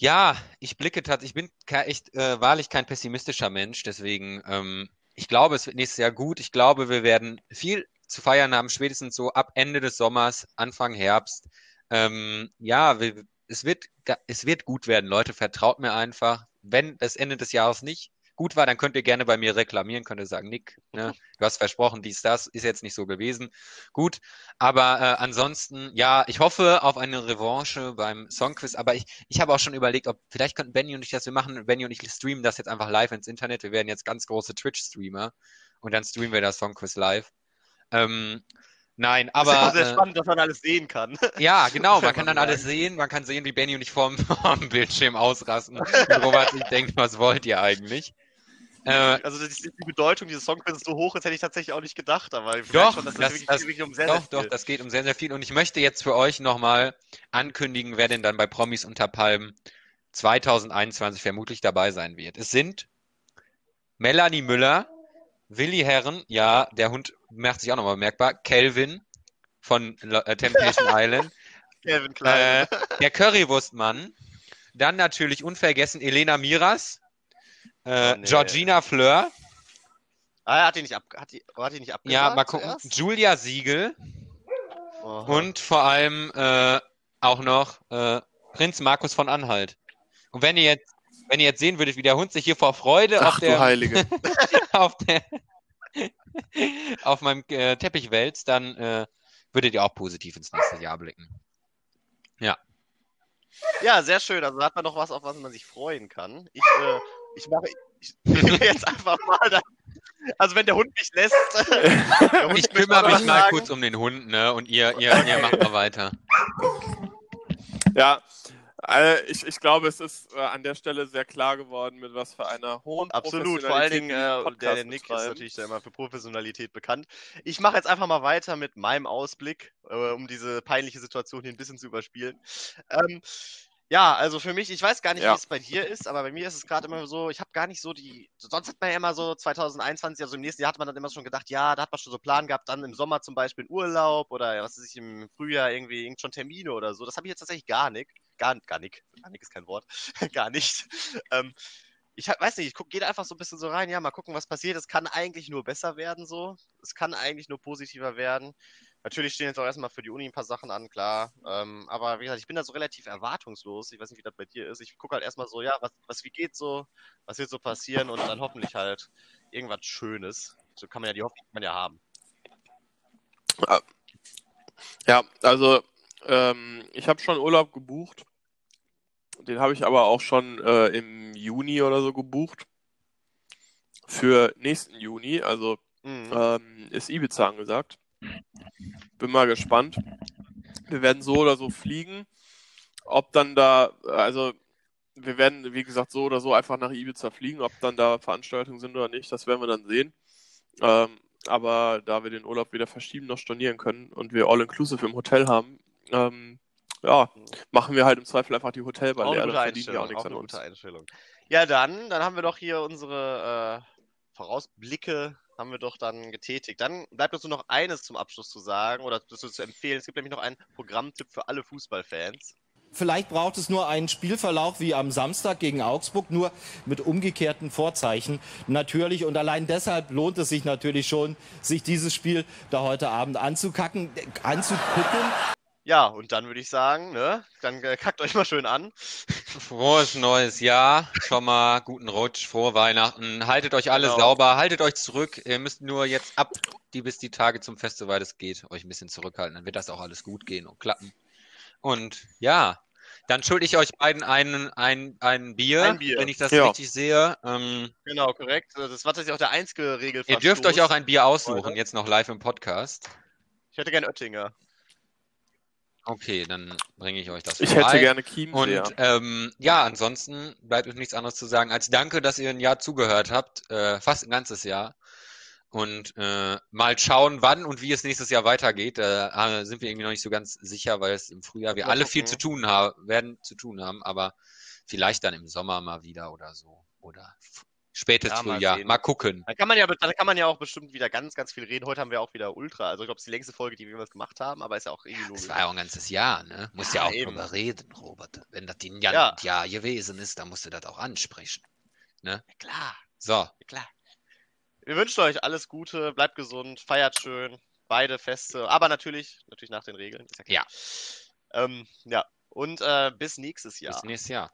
ja, ich blicke tatsächlich, ich bin echt äh, wahrlich kein pessimistischer Mensch, deswegen, ähm, ich glaube, es wird nächstes Jahr gut. Ich glaube, wir werden viel zu feiern haben, spätestens so ab Ende des Sommers, Anfang Herbst. Ähm, ja, wir, es wird, es wird gut werden, Leute, vertraut mir einfach. Wenn das Ende des Jahres nicht gut war, dann könnt ihr gerne bei mir reklamieren, könnt ihr sagen, Nick, ne, du hast versprochen, dies, das, ist jetzt nicht so gewesen. Gut, aber äh, ansonsten, ja, ich hoffe auf eine Revanche beim Songquiz, aber ich, ich habe auch schon überlegt, ob vielleicht könnten Benny und ich das, wir machen, Benny und ich streamen das jetzt einfach live ins Internet. Wir werden jetzt ganz große Twitch-Streamer und dann streamen wir das Songquiz live. Ähm, nein, Das ist aber auch sehr äh, spannend, dass man alles sehen kann. ja, genau, man Kann dann alles sehen, man kann sehen, wie Benny und ich vorm, Bildschirm ausrasten und Robert sich denkt, was wollt ihr eigentlich? Äh, Also die, die Bedeutung dieses Songquizzes so hoch ist, hätte ich tatsächlich auch nicht gedacht. Aber ich Doch, schon, dass das, das- wirklich, das- wirklich um sehr, Doch, sehr doch, viel. das geht um sehr, sehr viel. Und ich möchte jetzt für euch nochmal ankündigen, wer denn dann bei Promis unter Palmen 2021 vermutlich dabei sein wird. Es sind Melanie Müller, Willi Herren, ja, der Hund macht sich auch nochmal bemerkbar, Kelvin von äh, Temptation Island, Kevin Klein. äh, der Currywurstmann, dann natürlich unvergessen Elena Miras, äh, Oh, nee. Georgina Fleur, ah, hat die nicht, ab, hat die, hat die nicht abgesagt? ja, mal gucken, zuerst? Julia Siegel, Aha. Und vor allem äh, auch noch äh, Prinz Markus von Anhalt. Und wenn ihr jetzt, wenn ihr jetzt sehen würdet, wie der Hund sich hier vor Freude auf Ach du der, Heilige. auf der auf meinem äh, Teppich wälzt, dann äh, würdet ihr auch positiv ins nächste Jahr blicken. Ja, sehr schön. Also hat man noch was, auf was man sich freuen kann. Ich, äh, ich mache ich, jetzt einfach mal da, Also wenn der Hund mich lässt. Hund Ich kümmere mich mal sagen. kurz um den Hund, ne? Und ihr, ihr, ihr macht mal weiter. Ja, äh, ich, ich glaube, es ist äh, an der Stelle sehr klar geworden, mit was für einer hohen Absolut, vor allen Dingen äh, der, der Nick ist natürlich da immer für Professionalität bekannt. Ich mache jetzt einfach mal weiter mit meinem Ausblick, äh, um diese peinliche Situation hier ein bisschen zu überspielen. Ähm, ja, also für mich, ich weiß gar nicht, Ja. wie es bei dir ist, aber bei mir ist es gerade immer so, ich habe gar nicht so die, sonst hat man ja immer so 2021, also im nächsten Jahr hat man dann immer schon gedacht, ja, da hat man schon so Plan gehabt, dann im Sommer zum Beispiel einen Urlaub oder was weiß ich, im Frühjahr irgendwie irgend schon Termine oder so. Das habe ich jetzt tatsächlich gar nicht. Gar, gar nicht. Gar nicht ist kein Wort. gar nicht. Ähm, ich hab, weiß nicht, ich gehe einfach so ein bisschen so rein, ja, mal gucken, was passiert. Es kann eigentlich nur besser werden, so. Es kann eigentlich nur positiver werden. Natürlich stehen jetzt auch erstmal für die Uni ein paar Sachen an, klar. Ähm, aber wie gesagt, ich bin da so relativ erwartungslos. Ich weiß nicht, wie das bei dir ist. Ich gucke halt erstmal so, ja, was, was, wie geht's so? Was wird so passieren? Und dann hoffentlich halt irgendwas Schönes. So kann man ja die Hoffnung man ja haben. Ja, also ähm, ich habe schon Urlaub gebucht. Den habe ich aber auch schon äh, im Juni oder so gebucht. Für nächsten Juni, also Mhm. ähm, ist Ibiza angesagt. Bin mal gespannt. Wir werden so oder so fliegen. Ob dann da, also wir werden, wie gesagt, so oder so einfach nach Ibiza fliegen. Ob dann da Veranstaltungen sind oder nicht, das werden wir dann sehen. Ähm, aber da wir den Urlaub weder verschieben noch stornieren können und wir All-Inclusive im Hotel haben, ähm, ja, machen wir halt im Zweifel einfach die Hotelbar leer. Dann verdienen die auch nichts Auch an uns. Ja, dann, dann haben wir doch hier unsere äh, Vorausblicke haben wir doch dann getätigt. Dann bleibt uns nur noch eines zum Abschluss zu sagen oder zu, zu empfehlen. Es gibt nämlich noch einen Programmtipp für alle Fußballfans. Vielleicht braucht es nur einen Spielverlauf wie am Samstag gegen Augsburg, nur mit umgekehrten Vorzeichen natürlich. Und allein deshalb lohnt es sich natürlich schon, sich dieses Spiel da heute Abend anzukacken, anzugucken. Ja, und dann würde ich sagen, ne, dann äh, kackt euch mal schön an. Frohes neues Jahr. Schon mal guten Rutsch, frohe Weihnachten. Haltet euch alle Genau. sauber, haltet euch zurück. Ihr müsst nur jetzt ab, die bis die Tage zum Fest, soweit es geht, euch ein bisschen zurückhalten. Dann wird das auch alles gut gehen und klappen. Und ja, dann schulde ich euch beiden einen, ein, ein, Bier, Ein Bier. wenn ich das Ja. richtig sehe. Ähm, Genau, korrekt. Das war tatsächlich auch der einzige ihr Regelverstoß. dürft euch auch ein Bier aussuchen, Leute. jetzt noch live im Podcast. Ich hätte gern Oettinger. Okay, dann bringe ich euch das Ich vorbei. hätte gerne Chiemseer. Und ähm, ja, ansonsten bleibt uns nichts anderes zu sagen als danke, dass ihr ein Jahr zugehört habt, äh, fast ein ganzes Jahr. Und äh, mal schauen, wann und wie es nächstes Jahr weitergeht. Da äh, sind wir irgendwie noch nicht so ganz sicher, weil es im Frühjahr wir alle viel zu tun haben, werden zu tun haben, aber vielleicht dann im Sommer mal wieder oder so. Oder Spätes Ja, mal Frühjahr. sehen. Mal gucken. Dann kann man ja, dann kann man ja auch bestimmt wieder ganz, ganz viel reden. Heute haben wir auch wieder Ultra. Also ich glaube, es ist die längste Folge, die wir jemals gemacht haben, aber ist ja auch irgendwie Das logisch. war ja auch ein ganzes Jahr, ne? Musst ja, Ja, auch eben. drüber reden, Robert. Wenn das ein Ja. Jahr, Jahr gewesen ist, dann musst du das auch ansprechen. Ja, klar, So, ja, klar. Wir wünschen euch alles Gute, bleibt gesund, feiert schön, beide Feste, aber natürlich, natürlich nach den Regeln. Ja. Ähm, ja. Und äh, bis nächstes Jahr. bis nächstes Jahr.